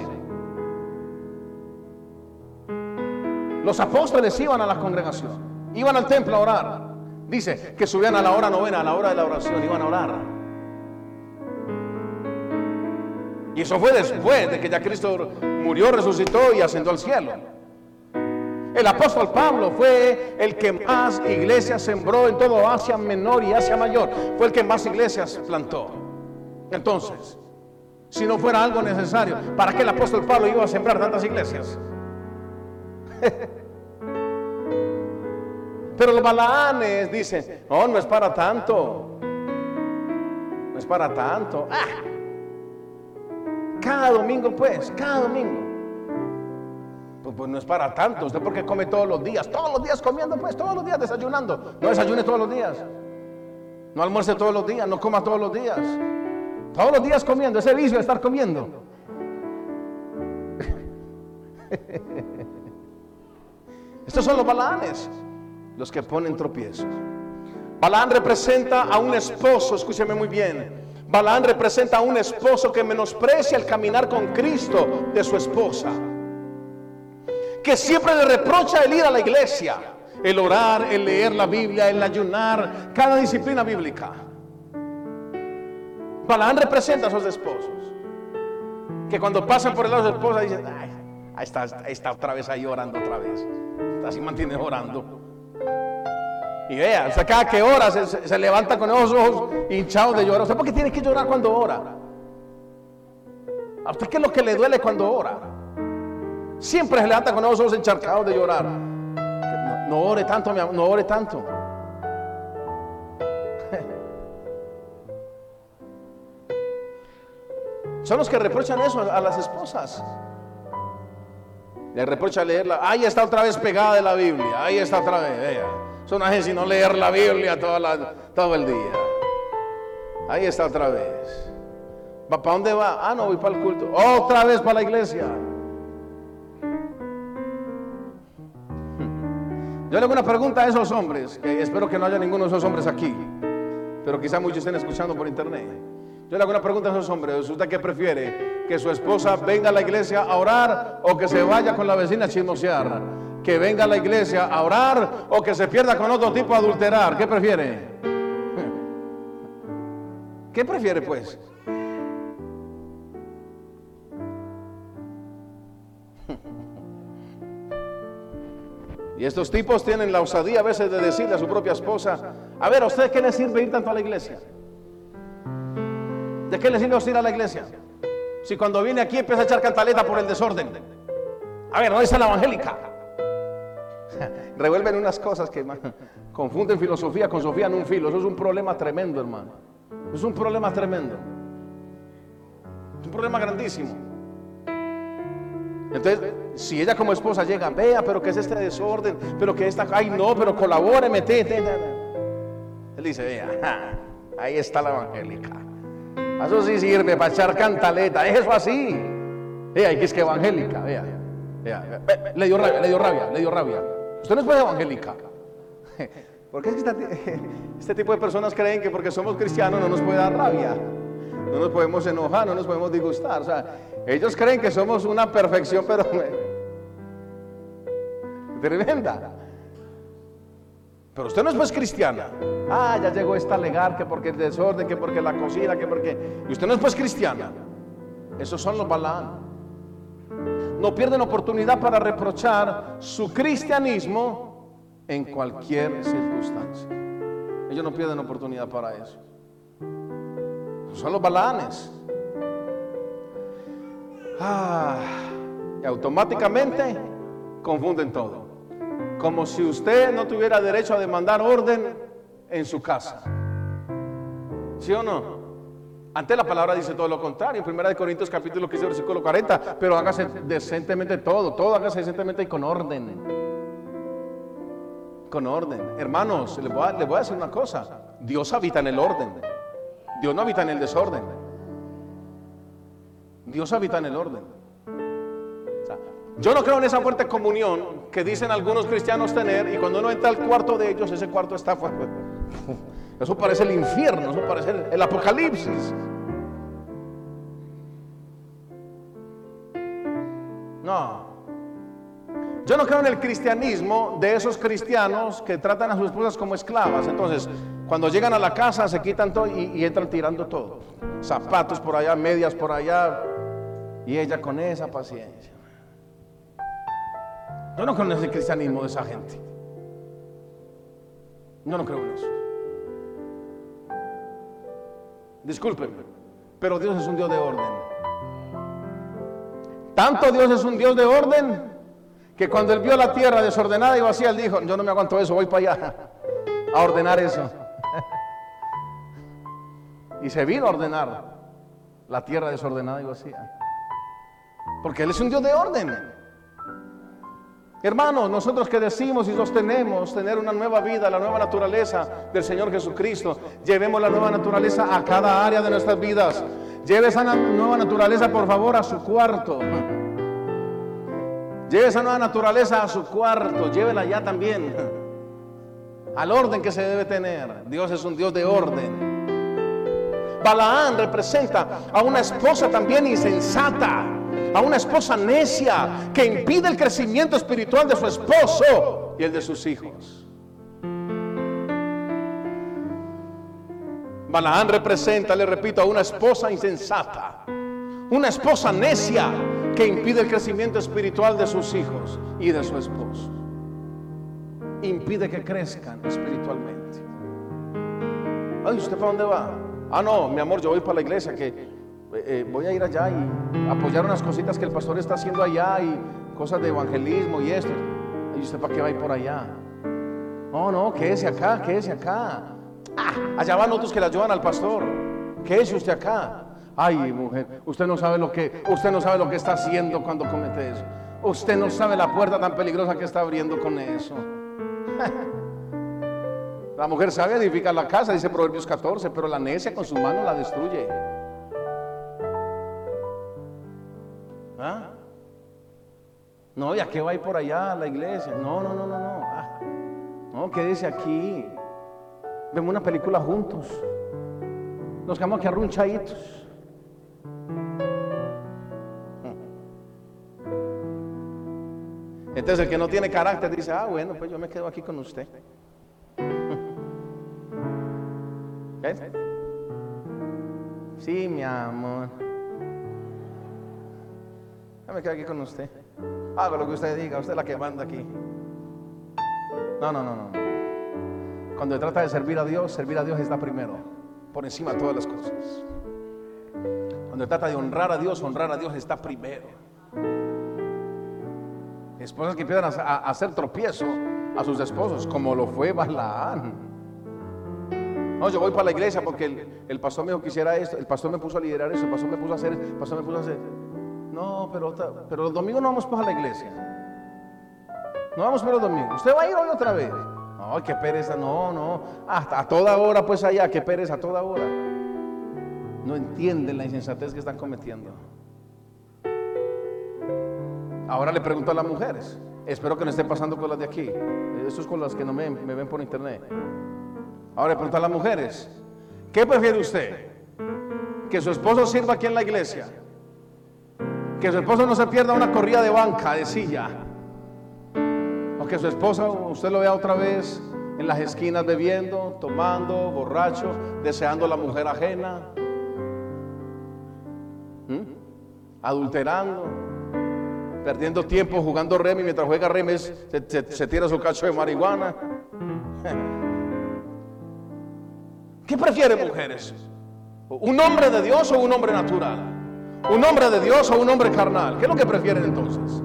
Los apóstoles iban a la congregación. Iban al templo a orar. Dice que subían a la hora novena, a la hora de la oración, iban a orar. Y eso fue después de que ya Cristo murió, resucitó y ascendió al cielo. El apóstol Pablo fue el que más iglesias sembró en todo Asia Menor y Asia Mayor. Fue el que más iglesias plantó. Entonces, si no fuera algo necesario, ¿para qué el apóstol Pablo iba a sembrar tantas iglesias? Pero los balaanes dicen, no, no es para tanto. No es para tanto. Ah. Cada domingo, pues, cada domingo. Pues, pues, no es para tanto. ¿Usted porque come todos los días? Todos los días comiendo, pues, todos los días desayunando. No desayune todos los días. No almuerce todos los días, no coma todos los días. Todos los días comiendo, ese vicio de estar comiendo. Estos son los balaanes los que ponen tropiezos. Balaán representa a un esposo, escúcheme muy bien. Balaán representa a un esposo que menosprecia el caminar con Cristo de su esposa. Que siempre le reprocha el ir a la iglesia, el orar, el leer la Biblia, el ayunar, cada disciplina bíblica. Balaán representa a esos esposos. Que cuando pasan por el lado de su esposa dicen, ay, ahí está, ahí está otra vez ahí orando otra vez. Así mantiene orando. Y vea, o cada que ora se, levanta con esos ojos hinchados de llorar. ¿Usted por qué tiene que llorar cuando ora? ¿A usted qué es lo que le duele cuando ora? Siempre se levanta con esos ojos encharcados de llorar. No, ore tanto, mi amor, no ore tanto. Son los que reprochan eso a las esposas. Le reprocha leerla. Ahí está otra vez pegada de la Biblia. Ahí está otra vez. Vea. Eso no hace sino leer la Biblia todo el día. Ahí está otra vez. ¿Para dónde va? Ah, no, voy para el culto. Otra vez para la iglesia. Yo le hago una pregunta a esos hombres, que espero que no haya ninguno de esos hombres aquí, pero quizá muchos estén escuchando por internet. Yo le hago una pregunta a esos hombres, ¿usted qué prefiere? ¿Que su esposa venga a la iglesia a orar o que se vaya con la vecina a chismosear? Que venga a la iglesia a orar o que se pierda con otro tipo a adulterar. ¿Qué prefiere? ¿Qué prefiere pues? Y estos tipos tienen la osadía a veces de decirle a su propia esposa, a ver, ¿a usted qué le sirve ir tanto a la iglesia? ¿De qué le sirve ir a la iglesia? Si cuando viene aquí empieza a echar cantaleta por el desorden. A ver, ¿dónde está la evangélica? revuelven unas cosas que confunden filosofía con sofía en un filo. Eso es un problema tremendo, hermano. Es un problema tremendo. Es un problema grandísimo. Entonces, si ella como esposa llega, vea, pero que es este desorden, pero que esta, ay no, pero colabore, metete. Él dice, vea, ahí está la evangélica. Eso sí sirve para echar cantaleta, es eso así. Vea, que es que evangélica, vea, vea, le dio rabia, le dio rabia, le dio rabia. Usted no es pues evangélica. Porque este tipo de personas creen que porque somos cristianos no nos puede dar rabia, no nos podemos enojar, no nos podemos disgustar. O sea, ellos creen que somos una perfección, pero tremenda. Pero usted no es pues cristiana. Ah, ya llegó esta legar que porque el desorden, que porque la cocina, que porque. Y usted no es pues cristiana. Esos son los balán no pierden oportunidad para reprochar su cristianismo en cualquier circunstancia. Ellos no pierden oportunidad para eso. Son los balanes. Ah, y automáticamente confunden todo. Como si usted no tuviera derecho a demandar orden en su casa. ¿Sí o no? Ante la palabra dice todo lo contrario. En 1 Corintios capítulo 15, versículo 40. Pero hágase decentemente todo. Todo hágase decentemente y con orden. Con orden. Hermanos, les voy, a, decir una cosa. Dios habita en el orden. Dios no habita en el desorden. Dios habita en el orden. yo no creo en esa fuerte comunión que dicen algunos cristianos tener y cuando uno entra al cuarto de ellos, ese cuarto está fuerte. Eso parece el infierno, eso parece el, apocalipsis. No. Yo no creo en el cristianismo de esos cristianos que tratan a sus esposas como esclavas. Entonces, cuando llegan a la casa se quitan todo y, y entran tirando todo. Zapatos por allá, medias por allá. Y ella con esa paciencia. Yo no creo en ese cristianismo de esa gente. Yo no creo en eso. Discúlpenme, pero Dios es un Dios de orden. Tanto Dios es un Dios de orden que cuando Él vio la tierra desordenada y vacía, Él dijo, yo no me aguanto eso, voy para allá a ordenar eso. Y se vino a ordenar la tierra desordenada y vacía. Porque Él es un Dios de orden. Hermanos, nosotros que decimos y sostenemos tener una nueva vida, la nueva naturaleza del Señor Jesucristo, llevemos la nueva naturaleza a cada área de nuestras vidas. Lleve esa nueva naturaleza, por favor, a su cuarto. Lleve esa nueva naturaleza a su cuarto, llévela ya también. Al orden que se debe tener. Dios es un Dios de orden. Balaán representa a una esposa también insensata a una esposa necia que impide el crecimiento espiritual de su esposo y el de sus hijos. Balaán representa, le repito, a una esposa insensata, una esposa necia que impide el crecimiento espiritual de sus hijos y de su esposo. Impide que crezcan espiritualmente. Ay, ¿usted para dónde va? Ah, no, mi amor, yo voy para la iglesia que eh, eh, voy a ir allá y apoyar unas cositas que el pastor está haciendo allá y cosas de evangelismo y esto. ¿Y usted para qué va a ir por allá? No, no, quédese acá, quédese acá. Ah, allá van otros que la ayudan al pastor. Quédese usted acá. Ay, mujer, usted no sabe lo que, usted no sabe lo que está haciendo cuando comete eso. Usted no sabe la puerta tan peligrosa que está abriendo con eso. La mujer sabe edificar la casa, dice Proverbios 14, pero la necia con sus manos la destruye. ¿Ah? No, ¿y a qué va a ir por allá a la iglesia? No, no, no, no, no. Ah, no, quédese aquí. Vemos una película juntos. Nos quedamos aquí arrunchaditos. Entonces el que no tiene carácter dice, ah, bueno, pues yo me quedo aquí con usted. ¿Ves? Sí, mi amor me quedo aquí con usted. Hago lo que usted diga, usted es la que manda aquí. No, no, no, no. Cuando se trata de servir a Dios, servir a Dios está primero, por encima de todas las cosas. Cuando se trata de honrar a Dios, honrar a Dios está primero. Esposas que empiezan a, hacer tropiezo a sus esposos, como lo fue Balaán. No, yo voy para la iglesia porque el, pastor me dijo que hiciera esto, el pastor me puso a liderar eso, el pastor me puso a hacer, el pastor me puso a hacer. No, pero, pero los domingos no vamos para la iglesia. No vamos para los domingos. ¿Usted va a ir hoy otra vez? No, qué pereza. No, no. Hasta a toda hora, pues allá, qué pereza, a toda hora. No entienden la insensatez que están cometiendo. Ahora le pregunto a las mujeres. Espero que no esté pasando con las de aquí. Eso es con las que no me, me ven por internet. Ahora le pregunto a las mujeres. ¿Qué prefiere usted? ¿Que su esposo sirva aquí en la iglesia? Que su esposo no se pierda una corrida de banca, de silla. O que su esposa, usted lo vea otra vez en las esquinas bebiendo, tomando, borracho, deseando la mujer ajena, adulterando, perdiendo tiempo jugando remi mientras juega remi se, tira su cacho de marihuana. ¿Qué prefieren mujeres? ¿Un hombre de Dios o un hombre natural? ¿Un hombre de Dios o un hombre carnal? ¿Qué es lo que prefieren entonces?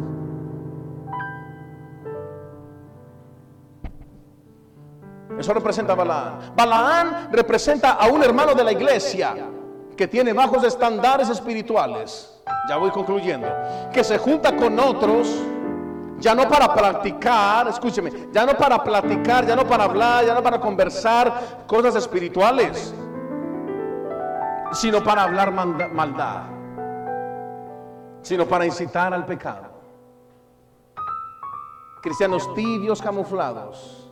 Eso representa a Balaán. Balaán representa a un hermano de la iglesia que tiene bajos estándares espirituales, ya voy concluyendo, que se junta con otros, ya no para practicar, escúcheme, ya no para platicar, ya no para hablar, ya no para conversar cosas espirituales, sino para hablar maldad, sino para incitar al pecado. Cristianos tibios camuflados.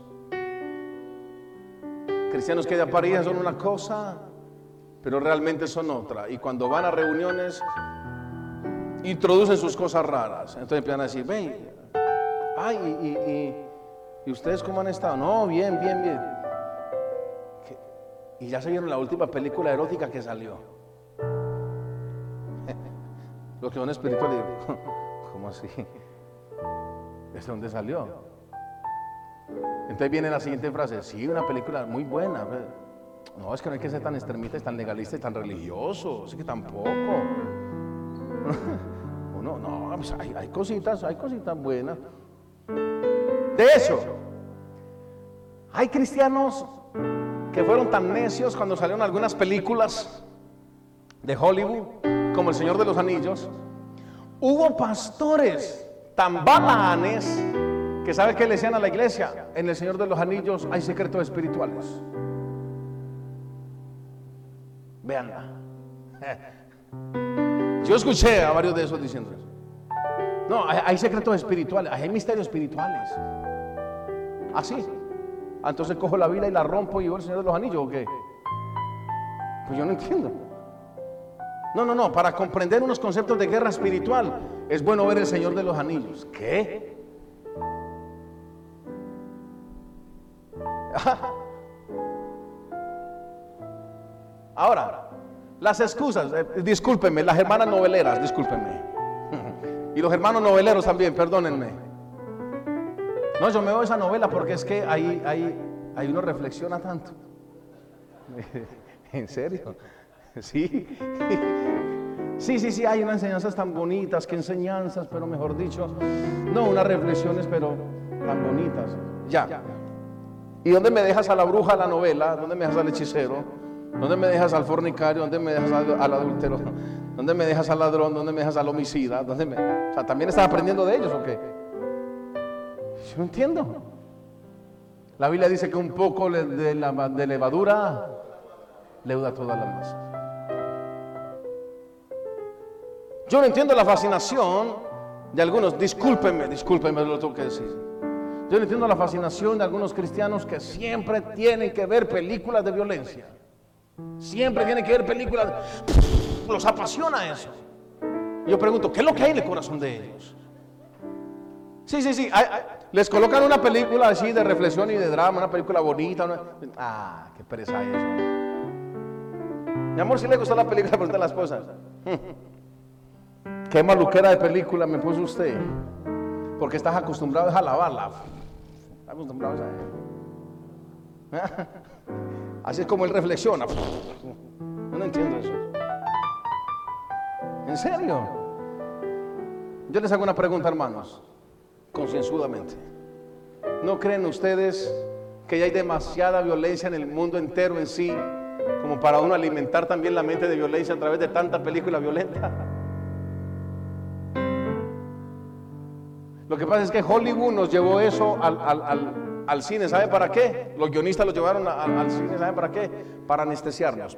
Cristianos que de apariencia son una cosa, pero realmente son otra. Y cuando van a reuniones, introducen sus cosas raras. Entonces empiezan a decir, ven, ay, y, ustedes cómo han estado? No, bien, bien, bien. Y ya se vieron la última película erótica que salió. Los que son espirituales, ¿cómo así? ¿Desde dónde salió? Entonces viene la siguiente frase, sí, una película muy buena. No, es que no hay que ser tan extremista, tan legalista y tan religioso. Así que tampoco. no, no, pues hay, hay cositas, hay cositas buenas. De hecho, hay cristianos que fueron tan necios cuando salieron algunas películas de Hollywood, como El Señor de los Anillos. Hubo pastores tan balanes que sabe que le decían a la iglesia, en el Señor de los Anillos hay secretos espirituales. Veanla. Yo escuché a varios de esos diciendo eso. No, hay, secretos espirituales, hay misterios espirituales. Así. Ah, entonces cojo la Biblia y la rompo y voy al Señor de los Anillos o qué? Pues yo no entiendo. No, no, no, para comprender unos conceptos de guerra espiritual es bueno ver el Señor de los Anillos. ¿Qué? Ahora, las excusas, eh, discúlpenme, las hermanas noveleras, discúlpenme. Y los hermanos noveleros también, perdónenme. No, yo me veo esa novela porque es que ahí, ahí, ahí uno reflexiona tanto. ¿En serio? Sí. Sí, sí, sí, hay unas enseñanzas tan bonitas, que enseñanzas, pero mejor dicho, no unas reflexiones, pero tan bonitas. Ya. ¿Y dónde me dejas a la bruja la novela? ¿Dónde me dejas al hechicero? ¿Dónde me dejas al fornicario? ¿Dónde me dejas al, adúltero? ¿Dónde me dejas al ladrón? ¿Dónde me dejas al homicida? ¿Dónde me... O sea, ¿también estás aprendiendo de ellos o qué? Yo no entiendo. La Biblia dice que un poco de, la, de levadura leuda toda la masa. Yo no entiendo la fascinación de algunos, discúlpenme, discúlpenme, lo tengo que decir. Yo no entiendo la fascinación de algunos cristianos que siempre tienen que ver películas de violencia. Siempre tienen que ver películas los apasiona eso. yo pregunto, ¿qué es lo que hay en el corazón de ellos? Sí, sí, sí. les colocan una película así de reflexión y de drama, una película bonita. Ah, qué pereza eso. Mi amor, si le gustó la película, pregunta a la esposa. Qué maluquera de película me puso usted. Porque estás acostumbrado a lavarla. Estás acostumbrado a Así es como él reflexiona. no entiendo eso. ¿En serio? Yo les hago una pregunta, hermanos, concienzudamente. ¿No creen ustedes que ya hay demasiada violencia en el mundo entero en sí como para uno alimentar también la mente de violencia a través de tanta película violenta? Lo que pasa es que Hollywood nos llevó eso al, cine, ¿sabe para qué? Los guionistas lo llevaron al cine, ¿sabe para qué? Para anestesiarnos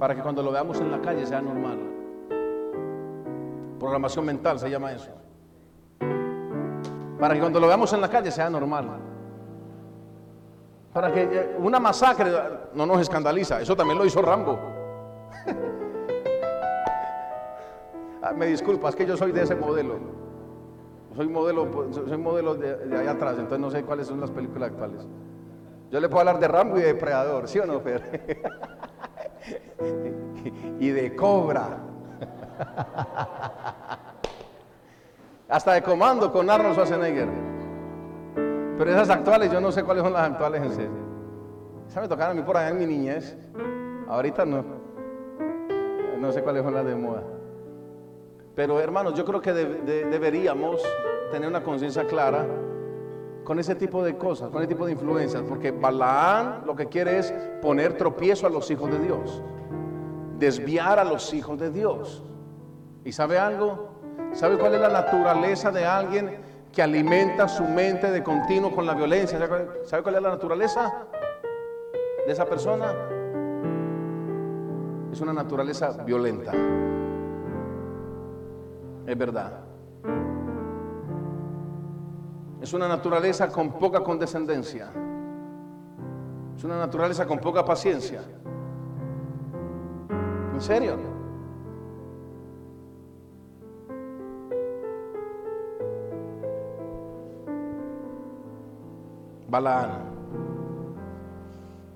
para que cuando lo veamos en la calle sea normal. Programación mental se llama eso. Para que cuando lo veamos en la calle sea normal. Para que eh, una masacre no nos escandaliza. Eso también lo hizo Rambo. Ah, me disculpas, que yo soy de ese modelo. Soy modelo, soy modelo de, de allá atrás, entonces no sé cuáles son las películas actuales. Yo le puedo hablar de Rambo y de Depredador, ¿sí o no, Fer? y de cobra. Hasta de comando con Arnold Schwarzenegger. Pero esas actuales, yo no sé cuáles son las actuales en serio. Esa me tocaron a mí por allá en mi niñez. Ahorita no. No sé cuáles son las de moda. Pero hermanos, yo creo que deberíamos tener una conciencia clara con ese tipo de cosas, con ese tipo de influencias, porque Balaán lo que quiere es poner tropiezo a los hijos de Dios. desviar a los hijos de Dios. ¿Y sabe algo? ¿Sabe cuál es la naturaleza de alguien que alimenta su mente de continuo con la violencia? ¿Sabe cuál es la naturaleza de esa persona? Es una naturaleza violenta. Es verdad. Es una naturaleza con poca condescendencia. Es una naturaleza con poca paciencia. ¿En serio? Balaán.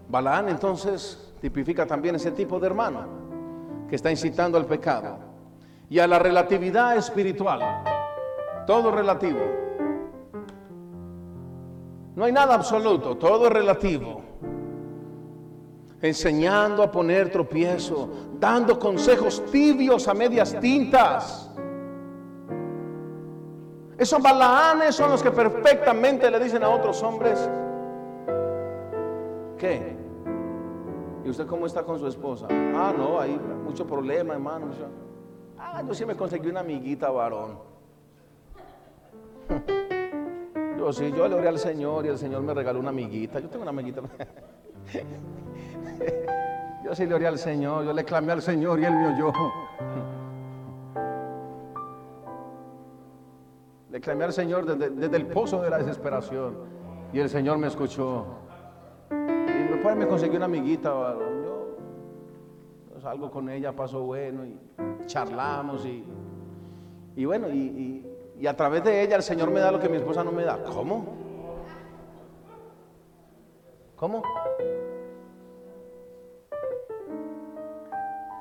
Balaán entonces tipifica también ese tipo de hermano que está incitando al pecado y a la relatividad espiritual. Todo relativo. No hay nada absoluto, todo es relativo. Enseñando a poner tropiezo, dando consejos tibios a medias tintas. Esos balaanes son los que perfectamente le dicen a otros hombres, ¿qué? ¿Y usted cómo está con su esposa? Ah, no, hay mucho problema, hermano. Ah, yo sí me conseguí una amiguita varón. Yo sí, yo le oré al Señor y el Señor me regaló una amiguita. Yo tengo una amiguita. Yo sí le oré al Señor, yo le clamé al Señor y Él me oyó. Le clamé al Señor desde, el pozo de la desesperación y el Señor me escuchó. Y después me conseguí una amiguita, yo, salgo con ella, paso bueno y charlamos y, y bueno, y, y a través de ella el Señor me da lo que mi esposa no me da. ¿Cómo? ¿Cómo?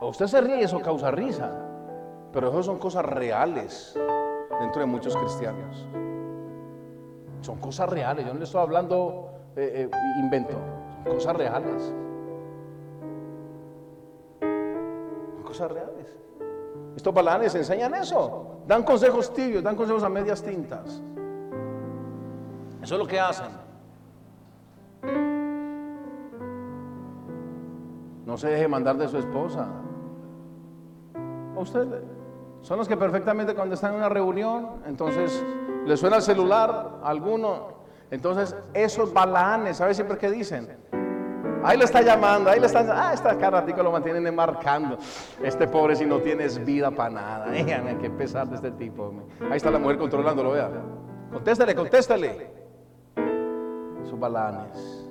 usted se ríe eso causa risa, pero eso son cosas reales dentro de muchos cristianos. Son cosas reales, yo no le estoy hablando eh, eh, invento, son cosas reales. Reales. Estos balanes enseñan eso, dan consejos tibios, dan consejos a medias tintas. Eso es lo que hacen. No se deje mandar de su esposa. Usted son los que perfectamente cuando están en una reunión, entonces le suena el celular a alguno. Entonces, esos balaanes, ¿sabe siempre qué dicen? Ahí le está llamando, ahí le están, ah, esta carratico lo mantienen enmarcando. Este pobre si no tienes vida para nada. Dígame, qué pesar de este tipo. Ahí está la mujer controlándolo, vea. Contéstale, contéstale. Esos balanes.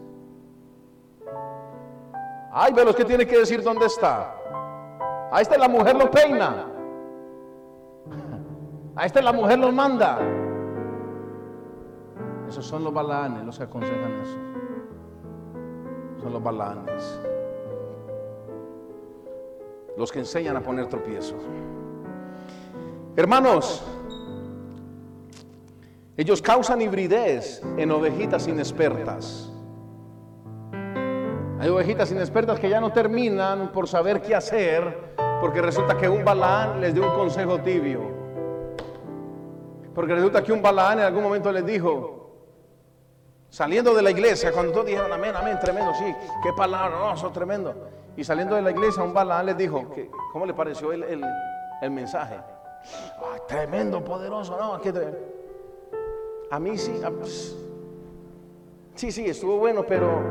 Ay, ve los que tiene que decir dónde está. Ahí está la mujer lo peina. Ahí está la mujer lo manda. Esos son los balanes los que aconsejan eso. Son los balanes. Los que enseñan a poner tropiezos. Hermanos, ellos causan hibridez en ovejitas inexpertas. Hay ovejitas inexpertas que ya no terminan por saber qué hacer porque resulta que un Balaán les dio un consejo tibio. Porque resulta que un Balaán en algún momento les dijo, saliendo de la iglesia, cuando todos dijeron amén, amén, tremendo, sí, qué palabra, no, eso es tremendo. Y saliendo de la iglesia, un Balaán les dijo, ¿cómo le pareció el, el, mensaje? tremendo, poderoso, no, a mí sí, pues, sí, sí, estuvo bueno, pero,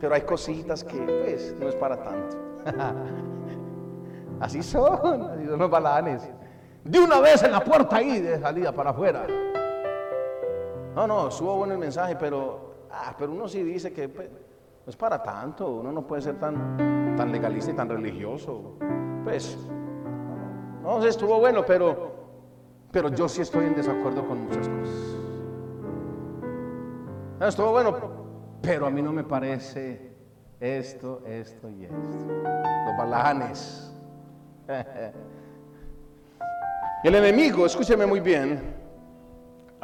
pero hay cositas que pues no es para tanto. Así son, así son los balanes. De una vez en la puerta ahí de salida para afuera. No, no, subo bueno el mensaje, pero, ah, pero uno sí dice que pues, no es para tanto, uno no puede ser tan, tan legalista y tan religioso. Pues, no, sé, estuvo bueno, pero, pero yo sí estoy en desacuerdo con muchas cosas. No, estuvo bueno, pero a mí no me parece esto, esto y esto. Los balanes. El enemigo, escúcheme muy bien.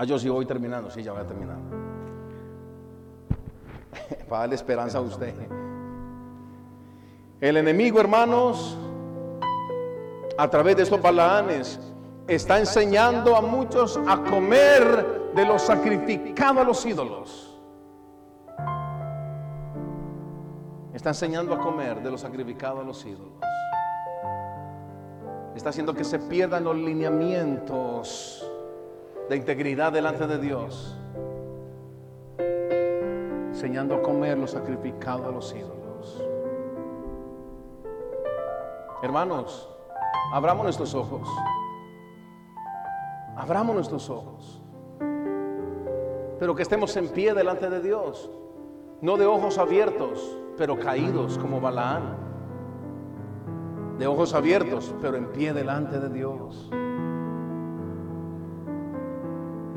Ah, yo sí voy terminando, sí, ya voy a terminar. Para darle esperanza a usted. El enemigo, hermanos, a través de estos balaanes, está enseñando a muchos a comer de lo sacrificado a los ídolos. Está enseñando a comer de lo sacrificado a los ídolos. está haciendo que se pierdan los lineamientos de integridad delante de Dios, enseñando a comer lo sacrificado a los ídolos. Hermanos, abramos nuestros ojos. Abramos nuestros ojos. Pero que estemos en pie delante de Dios. No de ojos abiertos, pero caídos como Balaán. De ojos abiertos, pero en pie delante de Dios.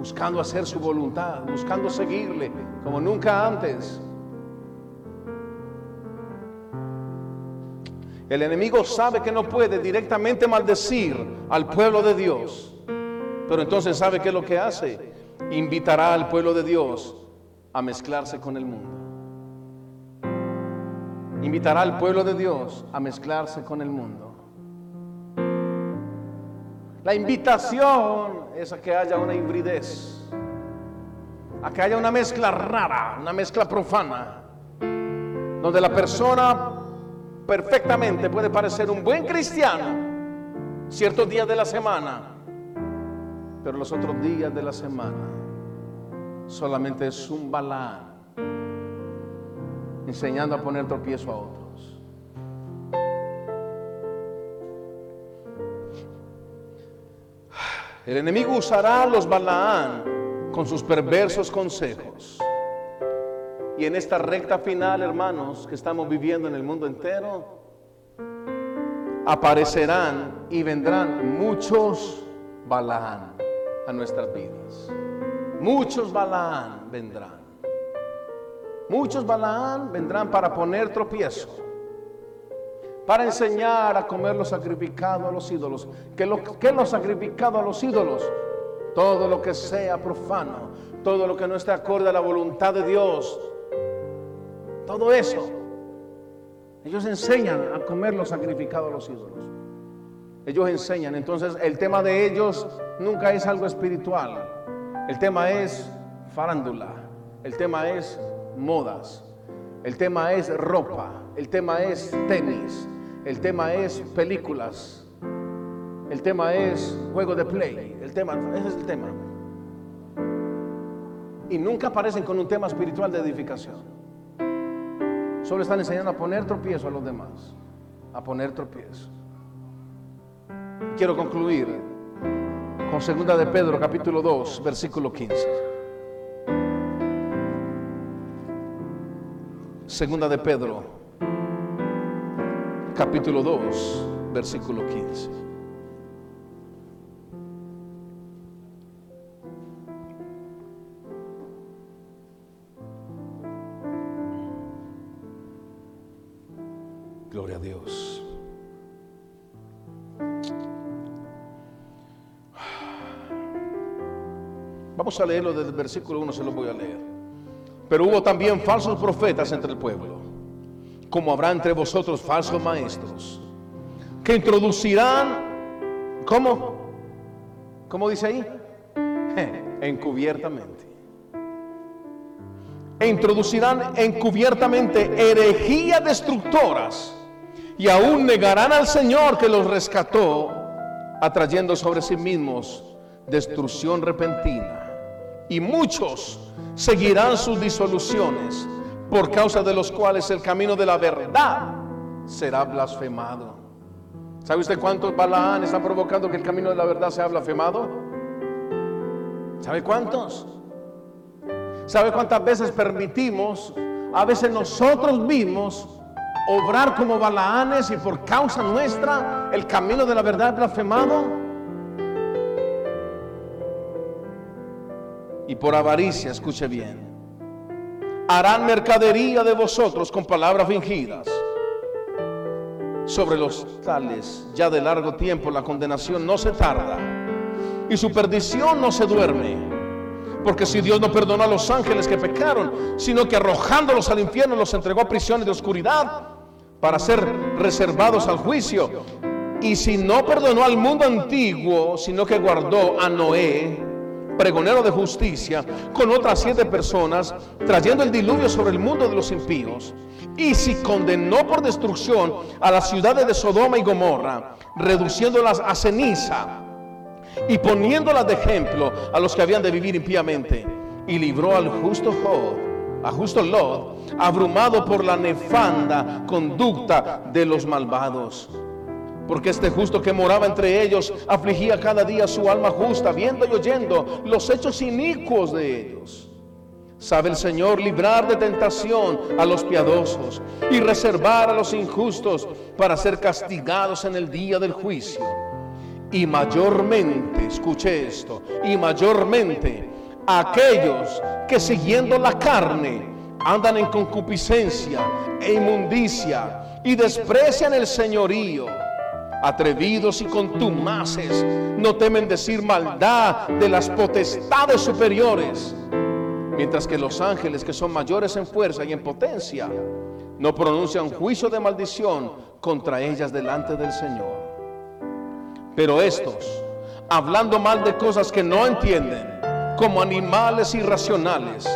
Buscando hacer su voluntad, buscando seguirle como nunca antes. El enemigo sabe que no puede directamente maldecir al pueblo de Dios. Pero entonces sabe qué es lo que hace. Invitará al pueblo de Dios a mezclarse con el mundo invitará al pueblo de Dios a mezclarse con el mundo. La invitación es a que haya una hibridez, a que haya una mezcla rara, una mezcla profana, donde la persona perfectamente puede parecer un buen cristiano ciertos días de la semana, pero los otros días de la semana solamente es un balán enseñando a poner tropiezo a otros. El enemigo usará los Balaán con sus perversos consejos. Y en esta recta final, hermanos, que estamos viviendo en el mundo entero, aparecerán y vendrán muchos Balaán a nuestras vidas. Muchos Balaán vendrán. Muchos Balaán vendrán para poner tropiezo, para enseñar a comer lo sacrificado a los ídolos. ¿Qué lo, que lo sacrificado a los ídolos? Todo lo que sea profano, todo lo que no esté acorde a la voluntad de Dios, todo eso. Ellos enseñan a comer lo sacrificado a los ídolos. Ellos enseñan. Entonces el tema de ellos nunca es algo espiritual. El tema es farándula. El tema es modas. El tema es ropa. El tema es tenis. El tema es películas. El tema es juego de play. El tema, ese es el tema. Y nunca aparecen con un tema espiritual de edificación. Solo están enseñando a poner tropiezo a los demás. A poner tropiezo. Quiero concluir con segunda de Pedro capítulo 2, versículo 15. Segunda de Pedro, capítulo 2, versículo 15. Gloria a Dios. Vamos a leerlo desde el versículo 1, se lo voy a leer. Pero hubo también falsos profetas entre el pueblo, como habrá entre vosotros falsos maestros, que introducirán, ¿cómo? ¿Cómo dice ahí? encubiertamente. E introducirán encubiertamente herejías destructoras y aún negarán al Señor que los rescató, atrayendo sobre sí mismos destrucción repentina. Y muchos seguirán sus disoluciones, por causa de los cuales el camino de la verdad será blasfemado. ¿Sabe usted cuántos Balaán están provocando que el camino de la verdad sea blasfemado? ¿Sabe cuántos? ¿Sabe cuántas veces permitimos, a veces nosotros mismos, obrar como Balaanes y por causa nuestra el camino de la verdad blasfemado? y por avaricia, escuche bien, harán mercadería de vosotros con palabras fingidas. Sobre los tales, ya de largo tiempo, la condenación no se tarda y su perdición no se duerme. Porque si Dios no perdonó a los ángeles que pecaron, sino que arrojándolos al infierno los entregó a prisiones de oscuridad para ser reservados al juicio. Y si no perdonó al mundo antiguo, sino que guardó a Noé, pregonero de justicia, con otras siete personas, trayendo el diluvio sobre el mundo de los impíos. Y si condenó por destrucción a las ciudades de Sodoma y Gomorra, reduciéndolas a ceniza y poniéndolas de ejemplo a los que habían de vivir impíamente, y libró al justo Job, a justo Lot, abrumado por la nefanda conducta de los malvados. Porque este justo que moraba entre ellos afligía cada día su alma justa, viendo y oyendo los hechos inicuos de ellos. Sabe el Señor librar de tentación a los piadosos y reservar a los injustos para ser castigados en el día del juicio. Y mayormente, escuche esto, y mayormente aquellos que siguiendo la carne andan en concupiscencia e inmundicia y desprecian el señorío. Atrevidos y contumaces no temen decir maldad de las potestades superiores mientras que los ángeles que son mayores en fuerza y en potencia no pronuncian juicio de maldición contra ellas delante del Señor. Pero estos, hablando mal de cosas que no entienden, como animales irracionales,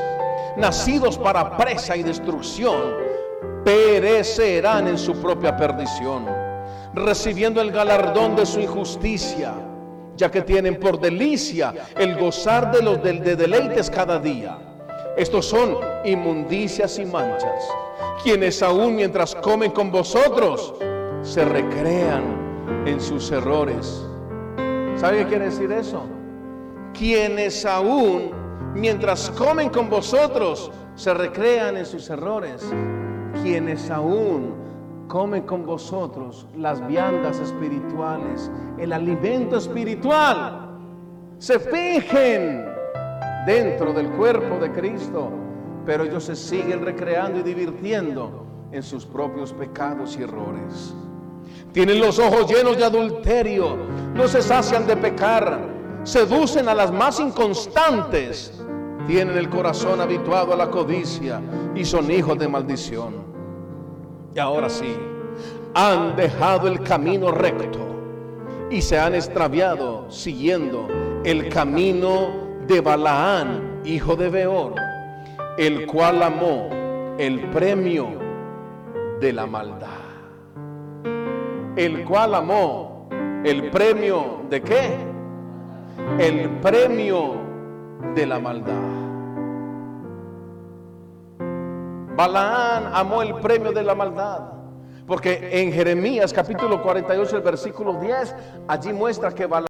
nacidos para presa y destrucción, perecerán en su propia perdición, recibiendo el galardón de su injusticia ya que tienen por delicia el gozar de los de deleites cada día. Estos son inmundicias y manchas, quienes aún mientras comen con vosotros se recrean en sus errores. ¿Sabe qué quiere decir eso? Quienes aún mientras comen con vosotros se recrean en sus errores. Quienes aún comen con vosotros las viandas espirituales, el alimento espiritual, se fingen dentro del cuerpo de Cristo, pero ellos se siguen recreando y divirtiendo en sus propios pecados y errores. Tienen los ojos llenos de adulterio, no se sacian de pecar, seducen a las más inconstantes, tienen el corazón habituado a la codicia y son hijos de maldición. Y ahora sí, han dejado el camino recto y se han extraviado siguiendo el camino de Balaán, hijo de Beor, el cual amó el premio de la maldad. El cual amó el premio de qué? El premio de la maldad. Balaán amó el premio de la maldad. Porque en Jeremías capítulo 48, el versículo 10, allí muestra que Balaán